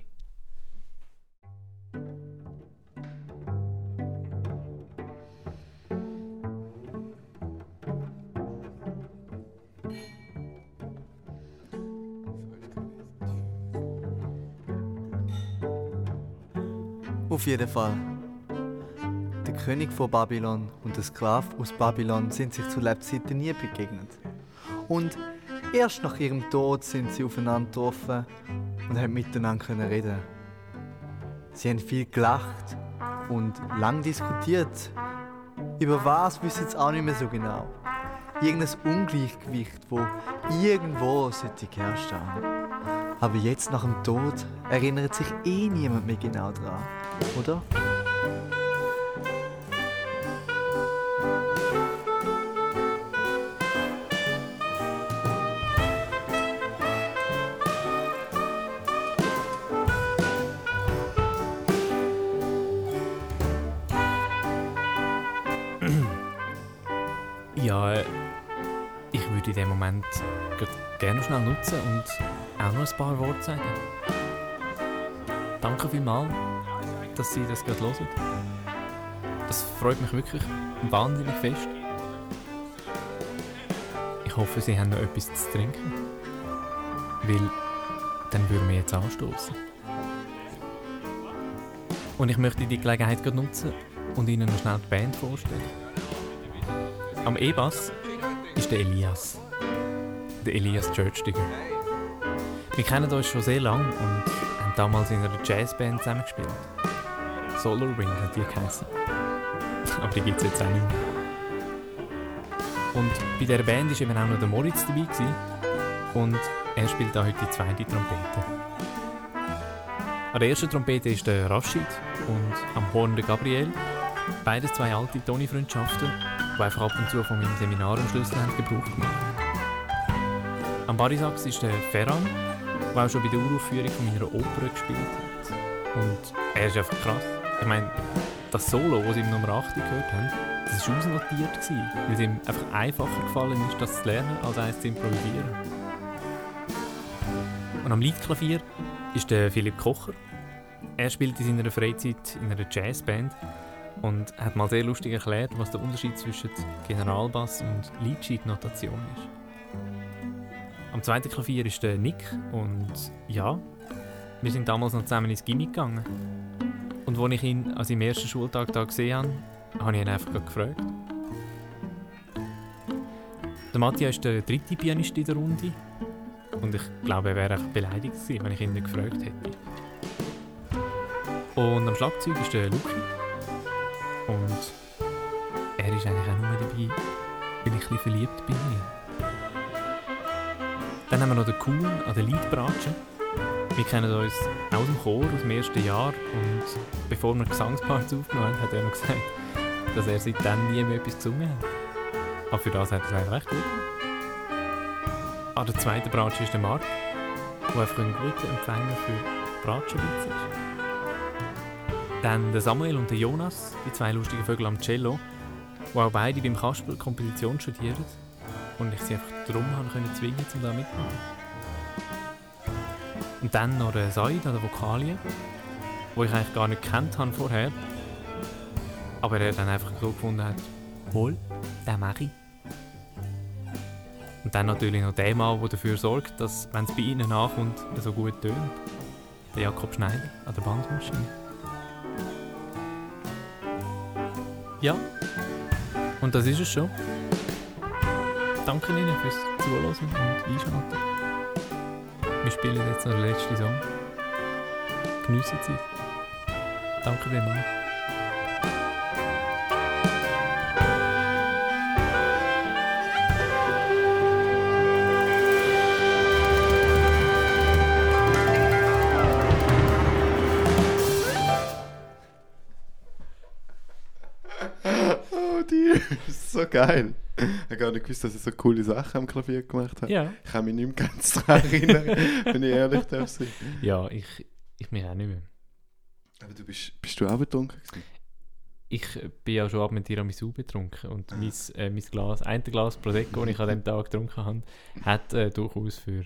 Auf jeden Fall. Der König von Babylon und der Sklave aus Babylon sind sich zu Lebzeiten nie begegnet. Und erst nach ihrem Tod sind sie aufeinander getroffen und haben miteinander können reden. Sie haben viel gelacht und lang diskutiert. Über was wissen sie auch nicht mehr so genau. Irgendein Ungleichgewicht, wo irgendwo sollte geherrscht haben. Aber jetzt nach dem Tod erinnert sich eh niemand mehr genau dran, oder? Ja, ich würde in dem Moment gerne schnell nutzen und auch noch ein paar Worte sagen. Danke vielmals, dass Sie das gerade hören. Das freut mich wirklich wahnsinnig fest. Ich hoffe, Sie haben noch etwas zu trinken. Weil dann würden wir jetzt anstoßen. Und ich möchte die Gelegenheit nutzen und Ihnen noch schnell die Band vorstellen. Am E-Bass ist der Elias. Der Elias Churchdigger. Wir kennen uns schon sehr lange und haben damals in einer Jazzband zusammengespielt. Solar Ring hat die geheißen. Aber die gibt es jetzt auch nicht mehr. Und bei dieser Band war eben auch noch der Moritz dabei. Gewesen. Und er spielt da heute die zweite Trompete. An der ersten Trompete ist der Rashid und am Horn der Gabriel. Beides zwei alte Toni-Freundschaften, die einfach ab und zu von meinem Seminar am Schlüssel haben Gebrauch gemacht. Am Barisax ist der Ferran, der auch schon bei der Uraufführung von meiner Oper gespielt hat. Und er ist einfach krass. Ich meine, das Solo, das sie im Nummer 8 gehört haben, das war ausnotiert, weil es ihm einfach einfacher gefallen ist, das zu lernen, als eins zu improvisieren. Und am Leadklavier ist der Philipp Kocher. Er spielt in seiner Freizeit in einer Jazzband und hat mal sehr lustig erklärt, was der Unterschied zwischen Generalbass und Leadsheet-Notation ist. Am zweiten Klavier ist der Nick und ja, wir sind damals noch zusammen ins Gimmick gegangen. Und als ich ihn an seinem ersten Schultag da gesehen habe, habe ich ihn einfach gefragt. Der Matthias ist der dritte Pianist in der Runde und ich glaube, er wäre einfach beleidigt gewesen, wenn ich ihn nicht gefragt hätte. Und am Schlagzeug ist der Luki. Und er ist eigentlich auch nur dabei, weil ich ein bisschen verliebt bin. Dann haben wir noch den Kuhn an der Leadbratsche. Wir kennen uns aus dem Chor, aus dem ersten Jahr. Und bevor wir Gesangsparts aufgenommen haben, hat er noch gesagt, dass er seitdem nie mehr etwas gesungen hat. Aber für das hat er es recht gut. An der zweiten Branche ist der Marc, der einfach ein guter Empfänger für Bratschenwitze ist. Dann der Samuel und der Jonas, die zwei lustigen Vögel am Cello, die auch beide beim Kasperl Komposition studieren. Und ich sie einfach darum haben können zwingen, um da mitzumachen. Und dann noch der Said an der Vokalien, wo ich eigentlich gar nicht gekannt habe vorher. Aber er dann einfach so gefunden hat, wohl, den mache ich. Und dann natürlich noch der Mann, der dafür sorgt, dass, wenn es bei ihnen ankommt, so gut tönt. Der Jakob Schneider an der Bandmaschine. Ja, und das ist es schon. Danke Ihnen fürs Zuhören und Einschalten. Wir spielen jetzt noch den letzten Song. Geniessen Sie. Danke vielmals. Geil. Ich habe gar nicht gewusst, dass ich so coole Sachen am Klavier gemacht habe. Ja. Ich kann mich nicht mehr ganz (laughs) daran erinnern, wenn ich ehrlich darf sein. Ja, ich, ich mich auch nicht mehr. Aber du bist, bist du auch betrunken gewesen? Ich bin ja schon ab mit Tiramisu betrunken und mein, äh, mein Glas, ein Glas Prosecco, das ich an dem Tag getrunken habe, hat äh, durchaus für,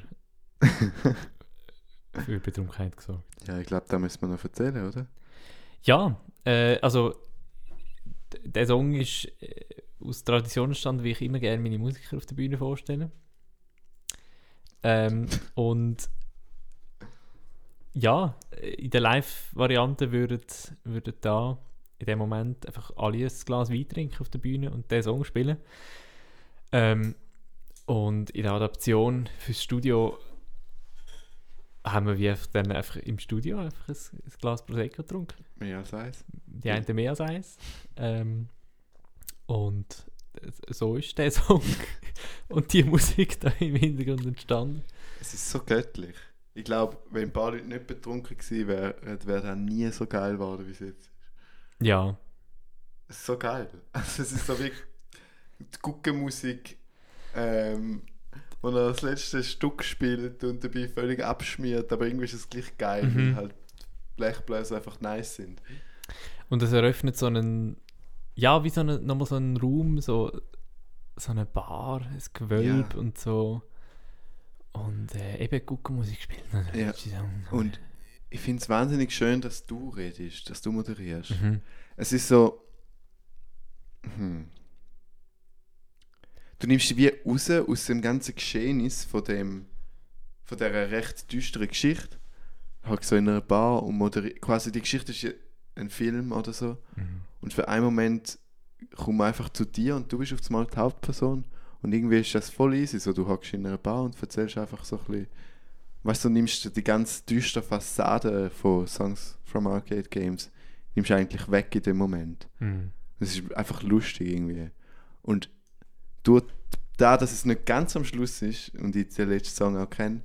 (laughs) für Betrunkenheit gesorgt. Ja, ich glaube, da müssen wir noch erzählen, oder? Ja, äh, also der Song ist äh, aus Tradition entstanden, wie ich immer gerne meine Musiker auf der Bühne vorstelle. Ähm, (laughs) und ja, in der Live-Variante würden, würden da in dem Moment einfach alle ein Glas Wein trinken auf der Bühne und den Song spielen. Ähm, und in der Adaption fürs Studio haben wir wie einfach dann einfach im Studio einfach ein, ein Glas Prosecco getrunken. Mehr als eins. Die einen mehr als eins. Ähm, und so ist der Song (laughs) und die Musik da im Hintergrund entstanden. Es ist so göttlich. Ich glaube, wenn ein paar Leute nicht betrunken gewesen wären, wäre das nie so geil geworden, wie es jetzt ist. Ja, Es ist so geil. (laughs) Also es ist so wie die Guckenmusik, ähm, wo er das letzte Stück spielt und dabei völlig abschmiert, aber irgendwie ist es gleich geil, Mhm. weil halt Blechbläser einfach nice sind. und es eröffnet so einen, ja, wie so eine, nochmal so einen Raum, so, so eine Bar, ein Gewölbe Ja. und so. Und äh, eben dann der Ja. Und ich finde es wahnsinnig schön, dass du redest, dass du moderierst. Mhm. Es ist so. Hm. Du nimmst dich wie raus aus dem ganzen Geschehnis von dem von dieser recht düsteren Geschichte. Halt so in einer Bar und moderiert. Quasi die Geschichte ist ja ein Film oder so. Mhm. Und für einen Moment kommt man einfach zu dir und du bist auf einmal die Hauptperson. Und irgendwie ist das voll easy. So, du hockst in einer Bar und erzählst einfach so ein bisschen. Weißt du, du nimmst die ganz düstere Fassade von Songs from Arcade Games, nimmst du eigentlich weg in dem Moment. Mhm. Es ist einfach lustig irgendwie. Und durch da, dass es nicht ganz am Schluss ist und ich den letzten Song auch kenne,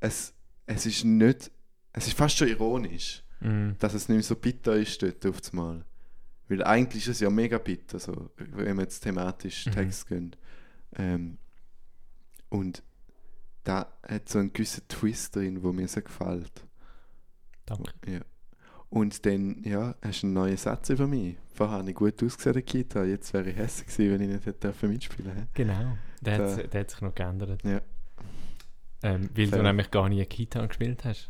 es, es ist nicht, es ist fast schon ironisch, Mhm. dass es nicht mehr so bitter ist dort auf das Mal. Weil eigentlich ist es ja mega bitter, so, wenn wir jetzt thematisch Mhm. Text gehen. Ähm, und da hat so einen gewissen Twist drin, wo mir sehr gefällt. Danke. Ja. Und dann, ja, hast du einen neuen Satz über mich. Vorher habe ich gut ausgesehen, der Kita. Jetzt wäre ich hässlich gewesen, wenn ich nicht hätte dürfen mitspielen hä? Genau. Der, Da- hat, der hat sich noch geändert. Ja. Ähm, weil Fair. du nämlich gar nie Gitarre gespielt hast.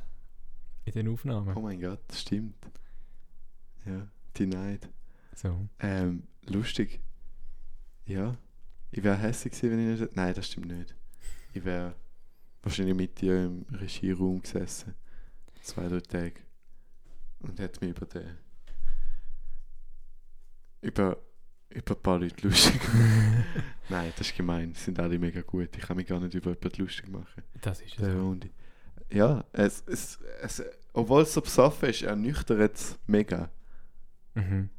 In den Aufnahmen. Oh mein Gott, das stimmt. Ja, die Neid. So. Ähm, lustig. Ja. Ich wäre hässlich gewesen, wenn ich nicht... Nein, das stimmt nicht. Ich wäre wahrscheinlich mit dir im Regieraum gesessen. Zwei, drei Tage. Und hätte mich über den... Über... Über ein paar Leute lustig gemacht. (laughs) Nein, das ist gemein. Sind alle mega gut. Ich kann mich gar nicht über jemanden lustig machen. Das ist es. Der Runde. Ja, es, es, es, obwohl es so besoffen ist, ernüchtert es mega, Mhm.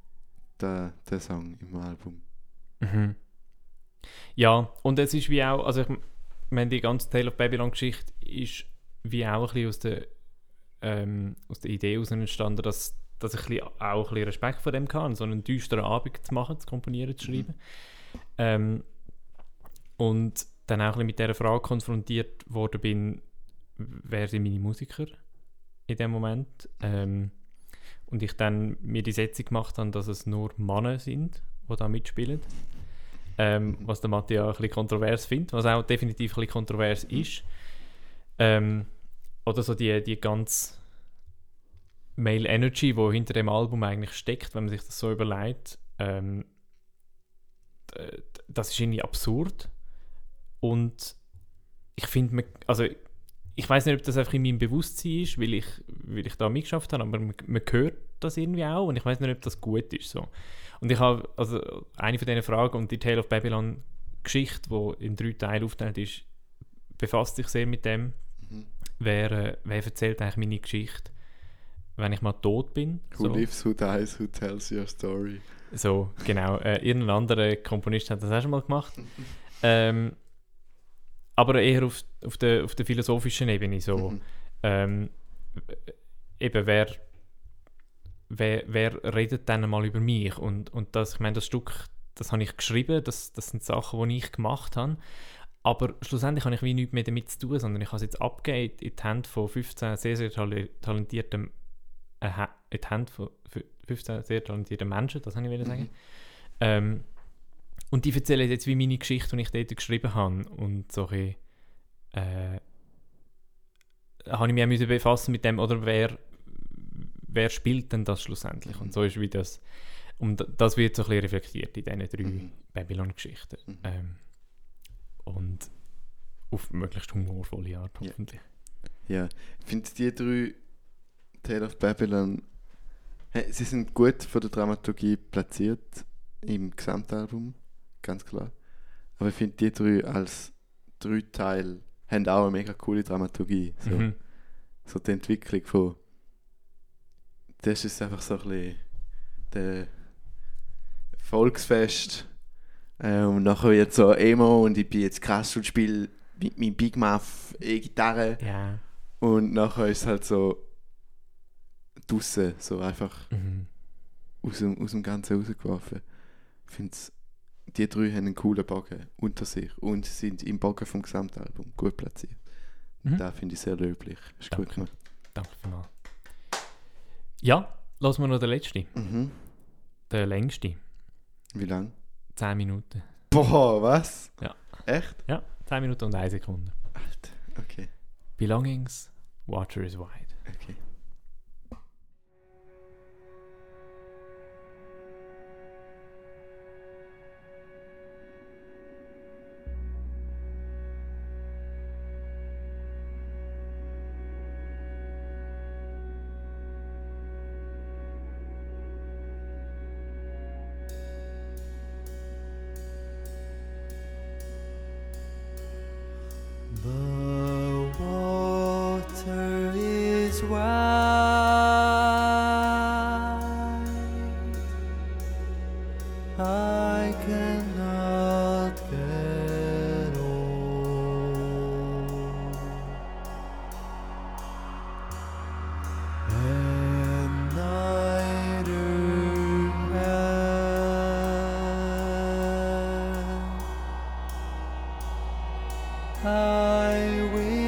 der, der Song im Album. Mhm. Ja, und es ist wie auch, also ich meine, die ganze Tale of Babylon Geschichte ist wie auch ein bisschen aus der, ähm, aus der Idee heraus entstanden, dass, dass ich ein bisschen, auch ein bisschen Respekt vor dem kann, so einen düsteren Abend zu machen, zu komponieren, zu schreiben. Ähm, und dann auch ein bisschen mit dieser Frage konfrontiert worden bin, wer sind meine Musiker in dem Moment. Ähm, und ich dann mir die Setzung gemacht habe, dass es nur Männer sind, die da mitspielen. Ähm, was der Matti ja ein bisschen kontrovers findet, was auch definitiv ein bisschen kontrovers ist. Ähm, oder so die, die ganz Male Energy, die hinter dem Album eigentlich steckt, wenn man sich das so überlegt, ähm, das ist irgendwie absurd. Und ich finde, also ich weiß nicht, ob das einfach in meinem Bewusstsein ist, weil ich, weil ich da mitgeschafft habe, aber man, man hört das irgendwie auch und ich weiß nicht, ob das gut ist. So. Und ich habe, also eine von diesen Fragen und die Tale of Babylon Geschichte, die in drei Teilen aufgeteilt ist, befasst sich sehr mit dem, Mhm. wer, äh, wer erzählt eigentlich meine Geschichte, wenn ich mal tot bin. Who so. lives, who dies, who tells your story. So, genau. Äh, irgendein anderer Komponist hat das auch schon mal gemacht. (laughs) ähm, aber eher auf, auf, der, auf der philosophischen Ebene. So, Mhm. ähm, eben, wer, wer, wer redet dann mal über mich? Und, und das, ich meine, das Stück, das habe ich geschrieben, das, das sind Sachen, die ich gemacht habe. Aber schlussendlich habe ich wie nichts mehr damit zu tun, sondern ich habe es jetzt abgegeben in die Hände von 15 sehr, sehr tale- talentierten äh, in die Hände von fü- 15 sehr talentierten Menschen, das habe ich wollen sagen. Ähm, und die erzählen jetzt wie meine Geschichte, die ich dort geschrieben habe. Und so ein bisschen, äh, habe ich mich auch müssen befassen mit dem, oder wer, wer spielt denn das schlussendlich? Und so ist wie das, und das wird so ein bisschen reflektiert in diesen drei Mhm. Babylon-Geschichten. Mhm. Ähm, und auf möglichst humorvolle Art, Ja. hoffentlich. Ja, ich finde die drei Tale of Babylon, hey, sie sind gut von der Dramaturgie platziert im Gesamtalbum, ganz klar. Aber ich finde die drei als drei Teil haben auch eine mega coole Dramaturgie. So, Mhm. so die Entwicklung von das ist einfach so ein bisschen der Volksfest äh, und nachher jetzt so Emo und ich bin jetzt krass und spiele mit meinem Big Muff E-Gitarre Ja. und nachher ist es halt so draussen, so einfach Mhm. aus dem, aus dem Ganzen rausgeworfen. Ich finde, die drei haben einen coolen Bogen unter sich und sind im Bogen vom Gesamtalbum gut platziert. Mhm. Da finde ich sehr löblich. Ist gut Danke. gemacht. Danke vielmals. Ja, lassen wir noch den letzten. Mhm. Den längsten. Wie lang? 10 Minuten. Boah, was? Ja. Echt? Ja, 10 Minuten und 1 Sekunde. Alter, okay. Belongings, water is wide. okay. I.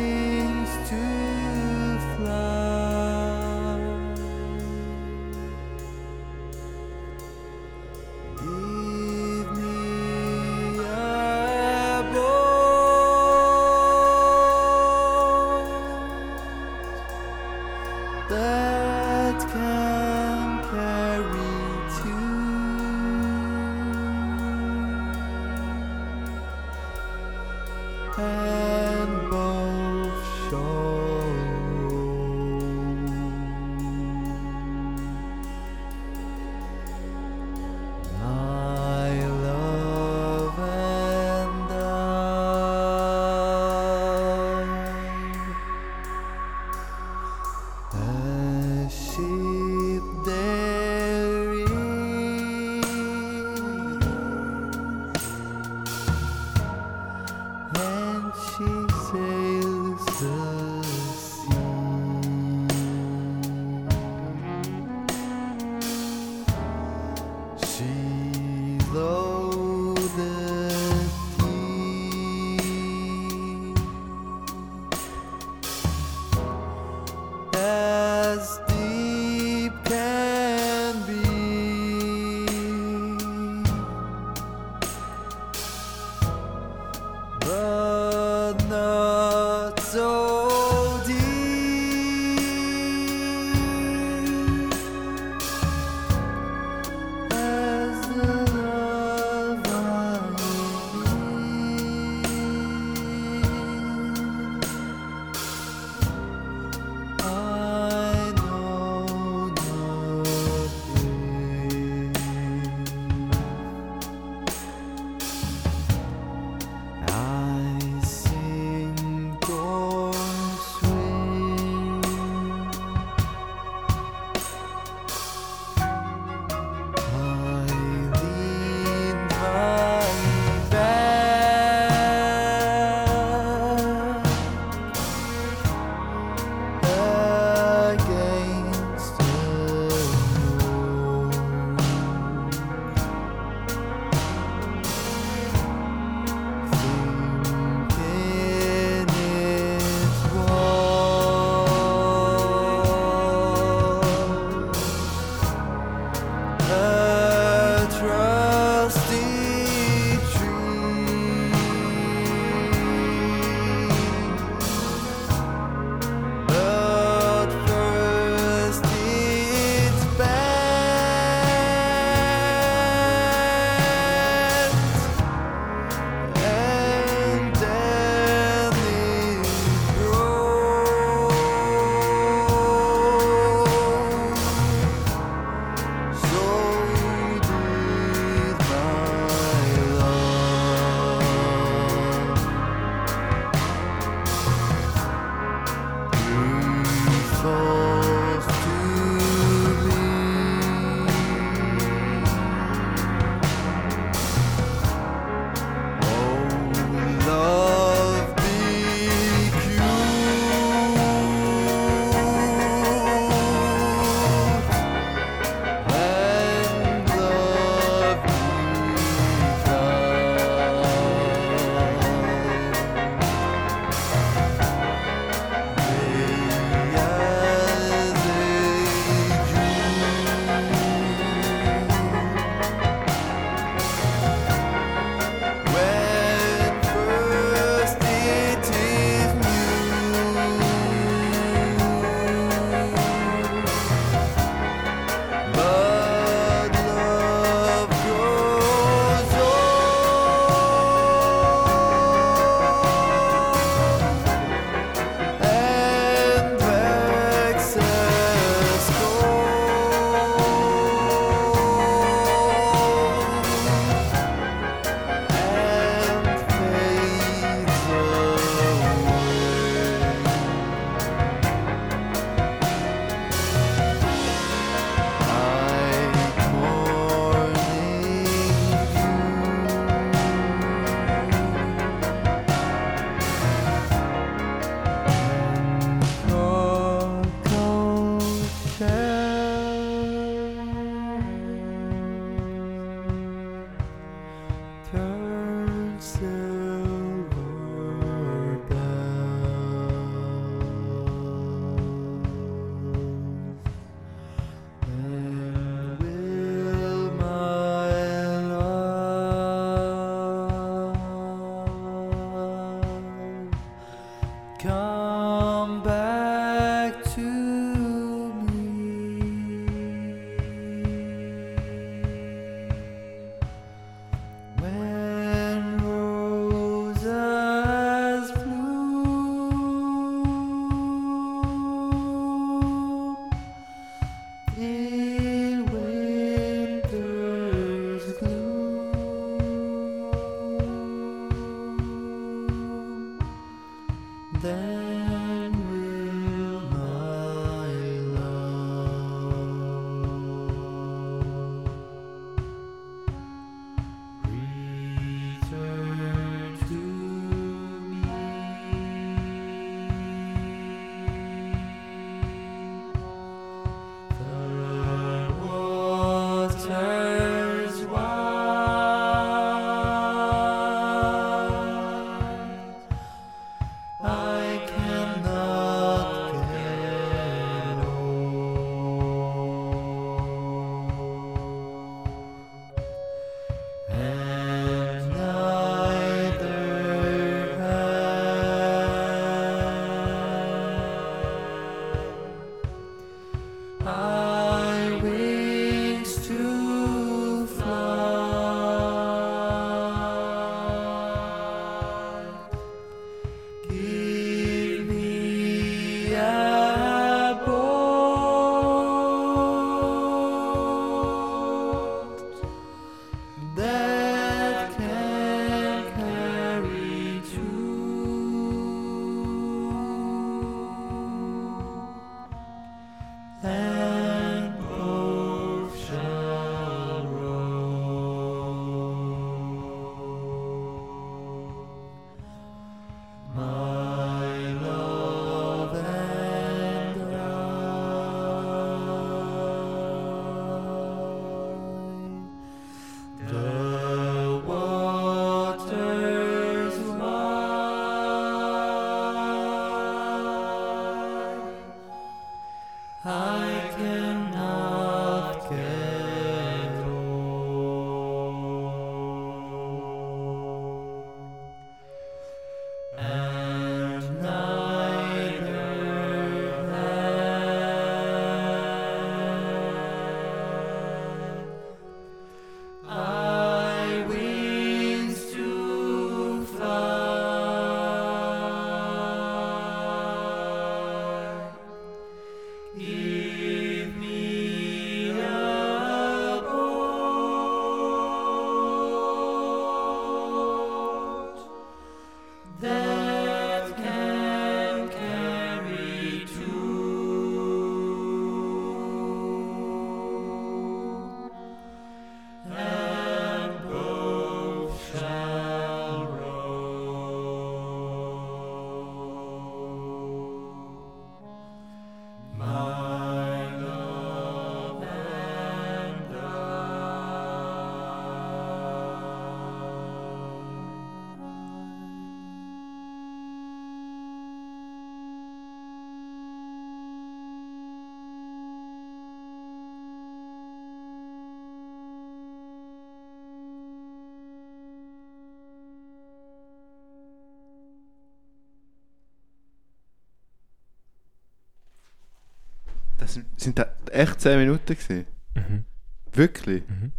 Das sind, das echt 10 Minuten gewesen? Mhm. Wirklich? Mhm.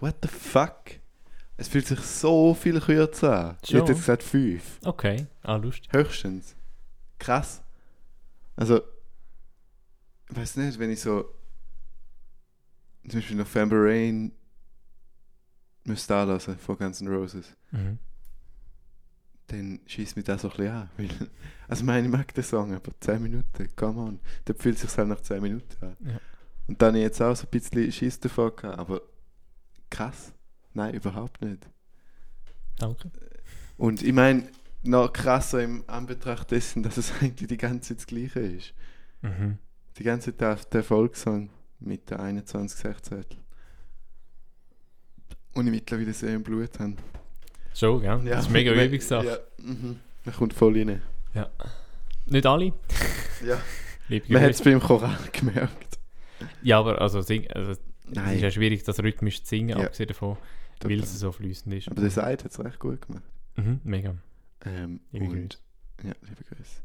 What the fuck? Es fühlt sich so viel kürzer an. Ich hätte jetzt gesagt 5. Okay, ah, lustig. Höchstens. Krass. Also, ich weiß nicht, wenn ich so zum Beispiel November Rain müsste anlassen von Guns N' Roses, Mhm. Schießt mich das so ein bisschen an. Weil, (laughs) also, ich meine, ich mag den Song, aber 10 Minuten, come on. Da fühlt sich halt nach 10 Minuten an. Ja. Und dann habe ich jetzt auch so ein bisschen Schiss davon gehabt, aber krass. Nein, überhaupt nicht. Danke. Und ich meine, noch krasser im Anbetracht dessen, dass es (laughs) eigentlich die ganze Zeit das Gleiche ist. Mhm. Die ganze Zeit der, der Volkssong mit der 21 16 Und ich mittlerweile sehr im Blut habe. Schon, gell? das ist mega (laughs) me- Übungssache. Ja, mhm. Man kommt voll rein. Nicht alle. (laughs) Ja. Liebe Man hat es beim Choral (laughs) gemerkt. Ja, aber also, sing, also es ist ja schwierig, das rhythmisch zu singen, Ja. abgesehen davon, total. weil es so fließend ist. aber der Seid hat es recht gut gemacht. Mhm, mega. Ähm, Liebe und, Grüße. Ja, liebe Grüße.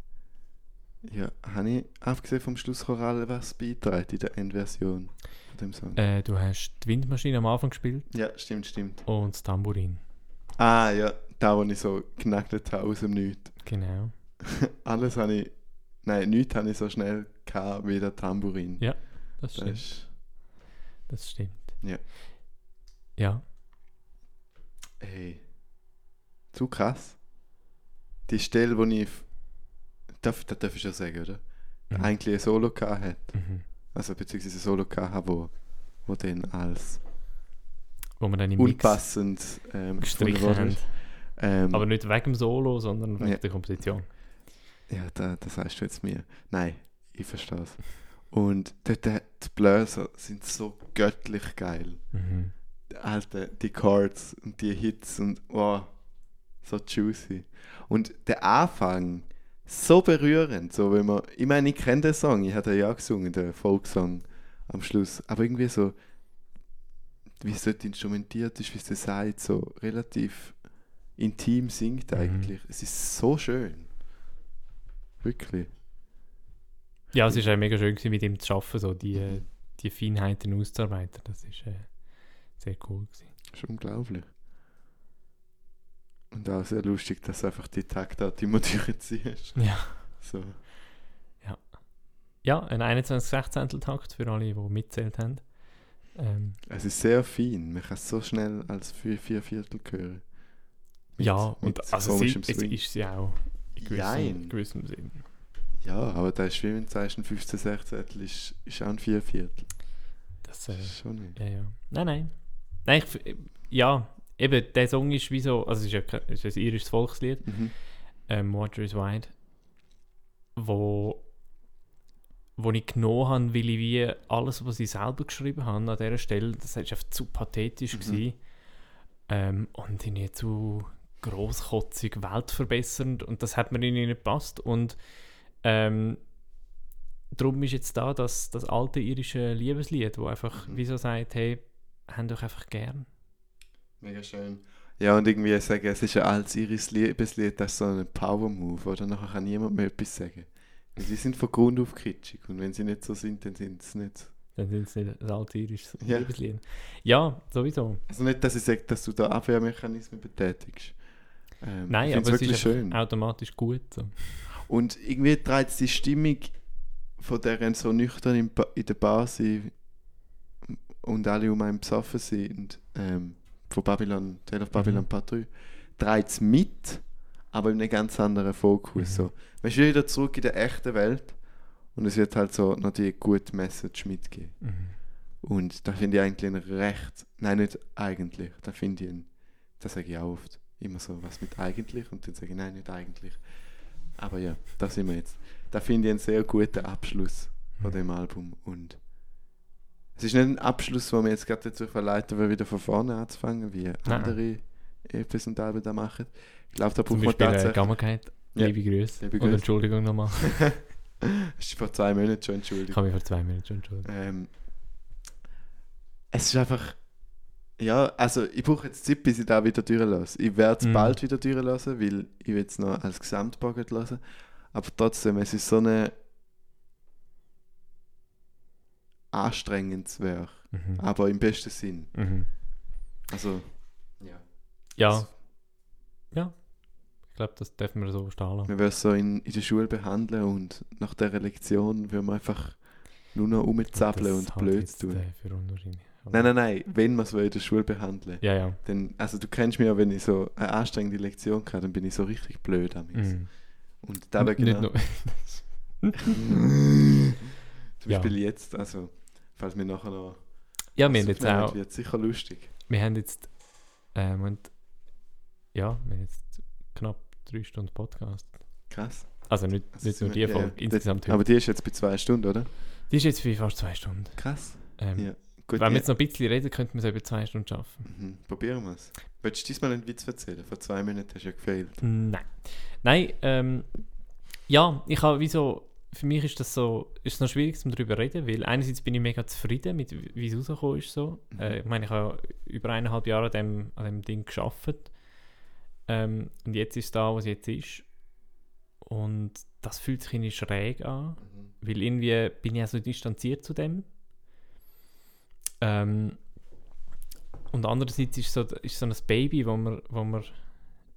Ja, habe ich abgesehen vom Schlusschoral was beitragen in der Endversion von dem Song? Äh, du hast die Windmaschine am Anfang gespielt Ja, stimmt, stimmt. und das Tambourin. Ah ja, da wo ich so geknackelt habe aus dem Nichts. (laughs) Genau. Alles habe ich. Nein, nichts habe ich so schnell gehabt wie der Tambourin. Ja, Das Das stimmt. ist, Das stimmt. Ja. Ja. ey, zu krass. Die Stelle, wo ich. Darf, das darf ich schon sagen, oder? Mhm. Eigentlich ein Solo gehabt hat. Mhm. Also beziehungsweise ein Solo gehabt habe, wo, wo dann als Wo wir dann im unpassend ähm, gestrichen haben. Ähm, Aber nicht wegen dem Solo, sondern wegen Ja. der Komposition. Ja, da, das sagst du jetzt mir. Nein, ich verstehe es. Und dort, die Bläser sind so göttlich geil. Mhm. Alter, die Chords und die Hits und oh, so juicy. Und der Anfang, so berührend. So, wenn man, ich meine, ich kenne den Song, ich den ja gesungen, den Folksong am Schluss. Aber irgendwie so, wie es dort instrumentiert ist, wie es das sagt, so relativ intim singt Mhm. eigentlich. Es ist so schön. Wirklich. Ja, es war auch mega schön, gewesen, mit ihm zu arbeiten, so die, die Feinheiten auszuarbeiten. Das ist äh, sehr cool. Gewesen. Das ist unglaublich. Und auch sehr lustig, dass einfach die Taktart immer durchziehst. (laughs) Ja. So. ja, ein 21 16 Takt für alle, die mitzählt haben. Ähm, Es ist sehr fein. Man kann es so schnell als vier, vier Viertel hören. Mit- ja, mit und also komischem es, ist ja auch in gewissem, Sinn. Ja, aber da ist wie wenn du sagst, ein 15 16 ist, ist auch ein vier Viertel. Das, äh, Schon nicht. ja, ja. Nein, nein. Nein, ich, f- ja, eben, der Song ist wie so, also es ist ja es ist ein irisches Volkslied, Mhm. ähm, Water is Wide, wo, wo ich genommen habe, weil ich wie alles, was ich selber geschrieben habe an dieser Stelle, das war einfach zu pathetisch Mhm. gewesen, ähm, und irgendwie zu grosskotzig, weltverbessernd und das hat mir irgendwie nicht gepasst und ähm, darum ist jetzt da das, das alte irische Liebeslied, wo einfach Mhm. wie so sagt, hey, habt euch einfach gern. Mega schön. Ja, und irgendwie sagen, es ist ein altes iris Liebeslied, das ist so ein Power-Move, oder? Nachher kann niemand mehr etwas sagen. Sie sind von Grund auf kitschig und wenn sie nicht so sind, dann sind sie nicht. Dann sind es nicht das alte irische Ja. Liebeslied. Ja, sowieso. Also nicht, dass ich sage, dass du da Abwehrmechanismen betätigst. Ähm, Nein, aber es ist schön. automatisch gut. So. Und irgendwie trägt es die Stimmung von deren so nüchtern in, in der Bar sein und alle um einen besoffen sind, ähm, von Babylon, Tale of Babylon Mhm. Part 3, trägt es mit, aber in einem ganz anderen Fokus. Mhm. So. Man ist wieder zurück in der echten Welt und es wird halt so noch die gute Message mitgeben. Mhm. Und da finde ich eigentlich einen recht, nein, nicht eigentlich, da finde ich einen, das sage ich auch oft, immer so was mit eigentlich und dann sage ich, nein, nicht eigentlich. Aber ja, da sind wir jetzt. Da finde ich einen sehr guten Abschluss von Mhm. dem Album und es ist nicht ein Abschluss, wo mir jetzt gerade dazu verleitet wird, wieder von vorne anzufangen, wie andere EPs und Alben da machen. Ich glaube, da Zum braucht man Beispiel äh, tatsächlich... Gammerkeit. Ja. Liebe Grüße. Liebe Und. Entschuldigung nochmal. Hast (laughs) du vor zwei Monaten schon Ich entschuldigt. habe mich vor zwei Minuten schon entschuldigt. Ähm, es ist einfach. Ja, also ich brauche jetzt Zeit, bis ich da wieder durchlasse. Ich werde es Mhm. bald wieder durchlassen, weil ich will es noch als Gesamtpaket hören. Aber trotzdem, es ist so ein anstrengendes Werk. Mhm. Aber im besten Sinn. Mhm. Also, ja. Ja. Ja. Ich glaube, das dürfen wir so stehen lassen. Wir würden es so in, in der Schule behandeln und nach dieser Lektion würden wir einfach nur noch rumzappeln und blöd jetzt, tun. für Nein, nein, nein, wenn wir es in der Schule behandeln. Ja, ja. Dann, also du kennst mich ja, wenn ich so eine anstrengende Lektion hatte, dann bin ich so richtig blöd am Mhm. Und da Nicht genau. nur. (laughs) Zum Ja. Beispiel jetzt, also falls wir nachher noch ja, wir haben jetzt auch. wird sicher lustig. Wir haben jetzt. Ähm, und, ja, wir haben jetzt knapp drei Stunden Podcast. Krass. Also nicht, Also nicht nur die Folge, ja, insgesamt Aber heute. die ist jetzt bei zwei Stunden, oder? Die ist jetzt für fast zwei Stunden. Krass. Ähm, Ja. Gut, wenn wir jetzt noch ein bisschen reden, könnten wir es über zwei Stunden schaffen. Mhm. Probieren wir es. Willst du diesmal einen Witz erzählen? Vor zwei Minuten hast du ja gefehlt. Nein. Nein, ähm, ja, ich habe wie so, für mich ist das so, ist es noch schwierig, um darüber zu reden, weil einerseits bin ich mega zufrieden mit, wie es rausgekommen ist. So. Mhm. Äh, ich meine, ich habe über eineinhalb Jahre an dem, an dem Ding gearbeitet. Ähm, und jetzt ist es da, was jetzt ist. Und das fühlt sich irgendwie schräg an, weil irgendwie bin ich ja so distanziert zu dem. Ähm, und andererseits ist so, ist so ein Baby, wo man, wo man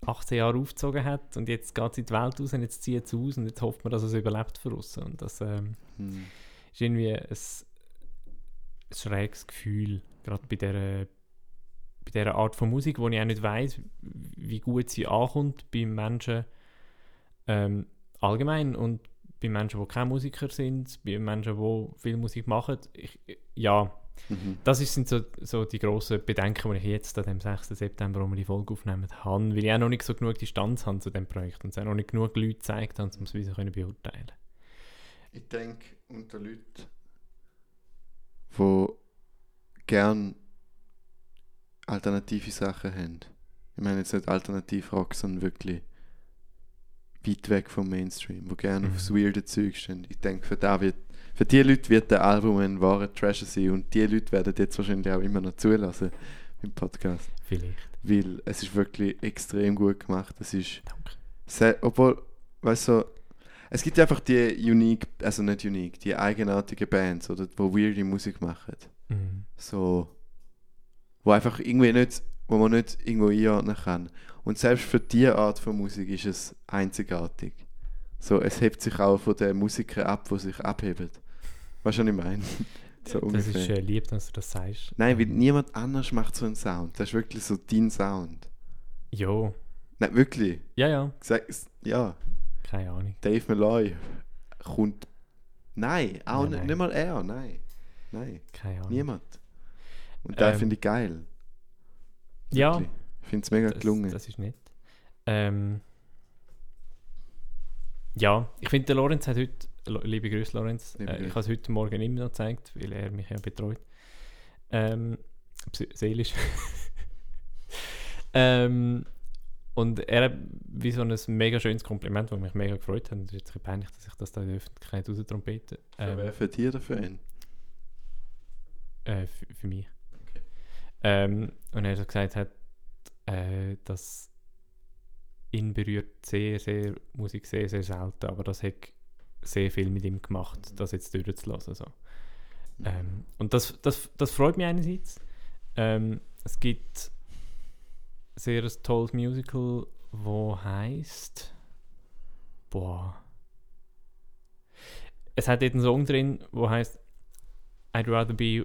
18 Jahre aufgezogen hat und jetzt geht es in die Welt raus und jetzt zieht es aus und jetzt hofft man, dass es überlebt für uns. Und das ähm, Mhm. ist irgendwie ein, ein schräges Gefühl, gerade bei dieser, bei dieser Art von Musik, wo ich auch nicht weiß, wie gut sie ankommt bei Menschen ähm, allgemein und bei Menschen, die keine Musiker sind, bei Menschen, die viel Musik machen. Ich, ja, Mhm. das sind so, so die grossen Bedenken, die ich jetzt an dem 6. September, wo wir die Folge aufnehmen, habe, weil ich auch noch nicht so genug Distanz habe zu dem Projekt und es auch noch nicht genug Leute gezeigt haben, um es wieder können beurteilen Ich denke, unter Leuten, die gern alternative Sachen haben. Ich meine jetzt nicht Alternativ-Rock, sondern wirklich weit weg vom Mainstream, die gerne Mhm. aufs weirde Zeug stehen. Ich denke, für, da wird, für die Leute wird der Album ein wahrer Treasure sein und die Leute werden jetzt wahrscheinlich auch immer noch zulassen im Podcast. Vielleicht. Weil es ist wirklich extrem gut gemacht. Es ist Danke. sehr, obwohl, weißt du, es gibt einfach die unique, also nicht unique, die eigenartigen Bands, oder, die weirde Musik machen. Mhm. So, wo einfach irgendwie nicht, wo man nicht irgendwo einordnen kann. Und selbst für diese Art von Musik ist es einzigartig. So, es hebt sich auch von den Musikern ab, die sich abheben. Weißt du, was ich meine? (laughs) so das ungefähr. ist äh, lieb, dass du das sagst. Nein, weil Ähm, niemand anders macht so einen Sound. Das ist wirklich so dein Sound. Jo, Nein, wirklich. ja, ja, ja, keine Ahnung. Dave Malloy kommt. Nein, auch Nein, nicht, nein. nicht mal er, nein. Nein, Keine Ahnung. niemand. Und da Ähm, finde ich geil. Ja, Wirklich. Ich finde es mega das, gelungen. das ist nett. Ähm, ja, ich finde, der Lorenz hat heute, liebe Grüße Lorenz, Liebe äh, ich habe es heute Morgen immer noch gezeigt, weil er mich ja betreut. Ähm, seelisch. (laughs) ähm, und er hat wie so ein mega schönes Kompliment, das mich mega gefreut hat. Und es ist jetzt ein bisschen peinlich, dass ich das da in der Öffentlichkeit raustrompete. Für Ähm, wer für dir dafür ein? äh, für, für mich. Ähm, und er so gesagt hat, äh, dass ihn berührt sehr, sehr Musik sehr, sehr selten, aber das hat sehr viel mit ihm gemacht, das jetzt durchzulassen. So. Ähm, und das, das, das freut mich einerseits. Ähm, es gibt sehr ein tolles Musical, wo heißt boah es hat dort einen Song drin, wo heißt I'd rather be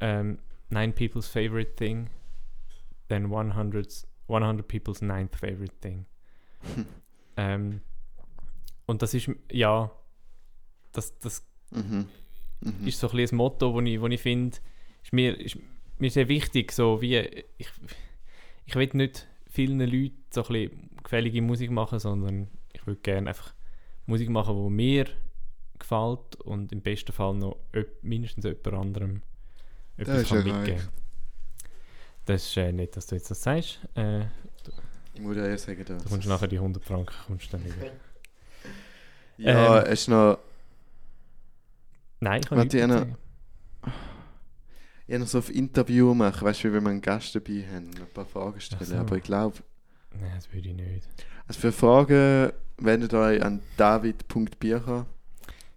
um, nine people's favorite thing than 100, 100 people's ninth favorite thing. (laughs) ähm, und das ist, ja, das, das Mhm. Mhm. ist so ein bisschen ein Motto, das ich, wo ich finde, ist mir, ist mir sehr wichtig, so wie, ich, ich will nicht vielen Leuten so ein bisschen gefällige Musik machen, sondern ich würde gerne einfach Musik machen, die mir gefällt und im besten Fall noch mindestens jemand anderem Das etwas ist kann ja mitgeben. Das ist äh, nicht, dass du jetzt das sagst. Äh, Ich muss ja eher sagen, das. du kommst nachher die 100 Franken kommst dann über. Ja, Ähm, es ist noch. Nein, ich kann Anna. sagen. Ich noch so auf Interview machen, weißt du, wie wenn wir einen Gast dabei haben, ein paar Fragen stellen. so. Aber ich glaube, Nein, das würde ich nicht. also für Fragen wendet euch an david.bircher.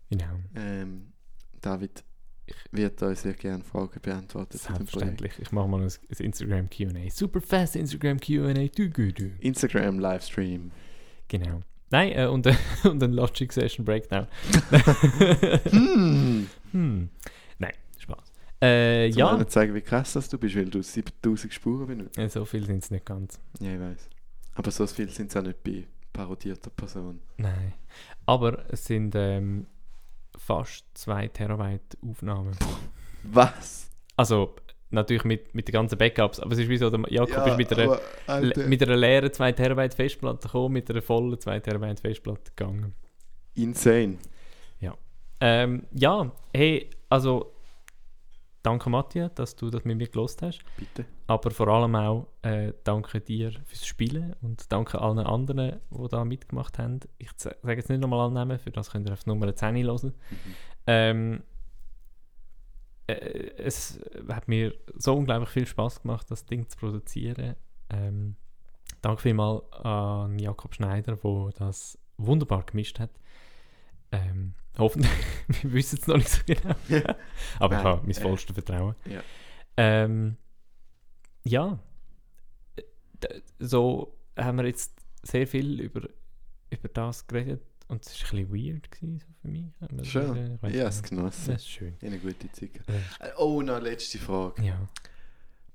Genau. Ähm, David wird euch sehr gerne Fragen Projekt. Selbstverständlich. Ich mache mal ein, ein Instagram QA. Super fast Instagram QA. Du, du, du. Instagram Livestream. Genau. Nein, äh, und, äh, (laughs) und ein Logic Session Breakdown. Hm. hm. Nein, Spaß. Äh, Zum ja, einen zeigen, wie krass das du bist, weil du 7000 Spuren benutzt. äh, so viel sind es nicht ganz. Ja, ich weiß. Aber so viel sind es auch nicht bei parodierter Person. Nein. Aber es sind ähm, fast 2 Terabyte Aufnahmen. Was? Also natürlich mit, mit den ganzen Backups, aber es ist wie so, der Jakob ist mit einer, aber, mit einer leeren 2 Terabyte Festplatte gekommen, mit einer vollen 2 Terabyte Festplatte gegangen. insane. Ähm, ja, hey, also danke Matthias, dass du das mit mir gelost hast. Bitte. Aber vor allem auch äh, danke dir fürs Spielen und danke allen anderen, die da mitgemacht haben. Ich sage jetzt nicht nochmal alle Namen, für das könnt ihr auf Nummer 10 hören. Ähm, äh, es hat mir so unglaublich viel Spaß gemacht, das Ding zu produzieren. Ähm, danke vielmals an Jakob Schneider, der das wunderbar gemischt hat. Ähm, hoffentlich, (laughs) wir wissen es noch nicht so genau. (laughs) Aber ich habe mein vollstes Vertrauen. ja. Ähm, ja, Äh, so haben wir jetzt sehr viel über, über das geredet und es war ein bisschen weird gewesen, so für mich. Aber Schön. ich habe es genossen. Das ist schön. Ich eine gute Zeit. Äh, Oh, noch eine letzte Frage. Ja.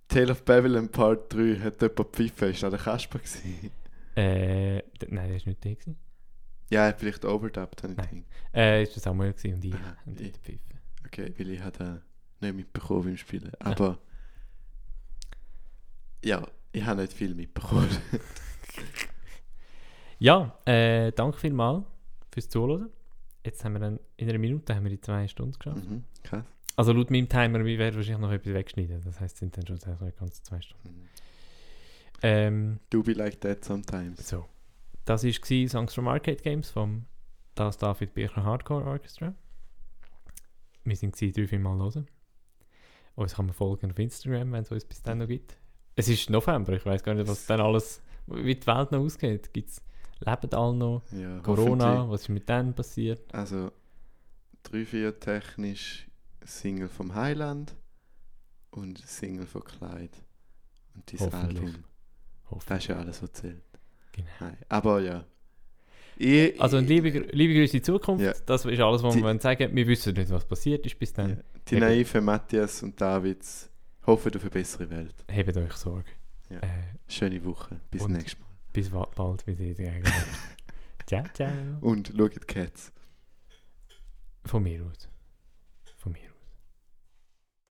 Tale of Babylon Part 3 hat jemand gepfiffen. Ist das der Kasper gewesen? Äh, nein, das war nicht der. Gewesen. Ja, vielleicht overdubbt, habe ich gedacht. Äh, ist das Samuel gewesen und ich Aha, haben ich- dort gepfiffen. Okay, weil ich habe nicht mitbekommen beim Spielen. Aber... Ja, ich habe nicht viel mitbekommen. (laughs) Ja, äh, danke vielmals fürs Zuhören. Jetzt haben wir dann, in einer Minute haben wir die zwei Stunden geschafft. mhm, krass. Also laut meinem Timer, wir werden wahrscheinlich noch etwas wegschneiden. Das heißt, es sind dann schon ganz zwei Stunden. Mhm. Ähm, Do be like that sometimes. So. Das war Songs from Arcade Games vom Das David Bircher Hardcore Orchestra. Wir sind drei, vier Mal hören. Uns kann man folgen auf Instagram, wenn es uns bis dann noch gibt. Es ist November, ich weiß gar nicht, was dann alles, wie die Welt noch ausgeht. Gibt's, leben alle noch. Ja, Corona, was ist mit denen passiert? Also 3-4 technisch Single vom Highland und Single von Clyde. Und dein Hoffentlich. Album. Das ist ja alles, was zählt. Genau. Nein. Aber ja. Ich, also liebe, liebe Grüße in Zukunft. Ja. Das ist alles, was die, wir sagen. Wir wissen nicht, was passiert ist bis dann. Ja. Die Eben. naive Matthias und Davids hoffen auf eine bessere Welt. Hebt euch Sorge. Ja. Äh, Schöne Woche. Bis nächstes Mal. Bis bald wieder. (laughs) ciao, ciao. Und schaut Cats. Von mir aus.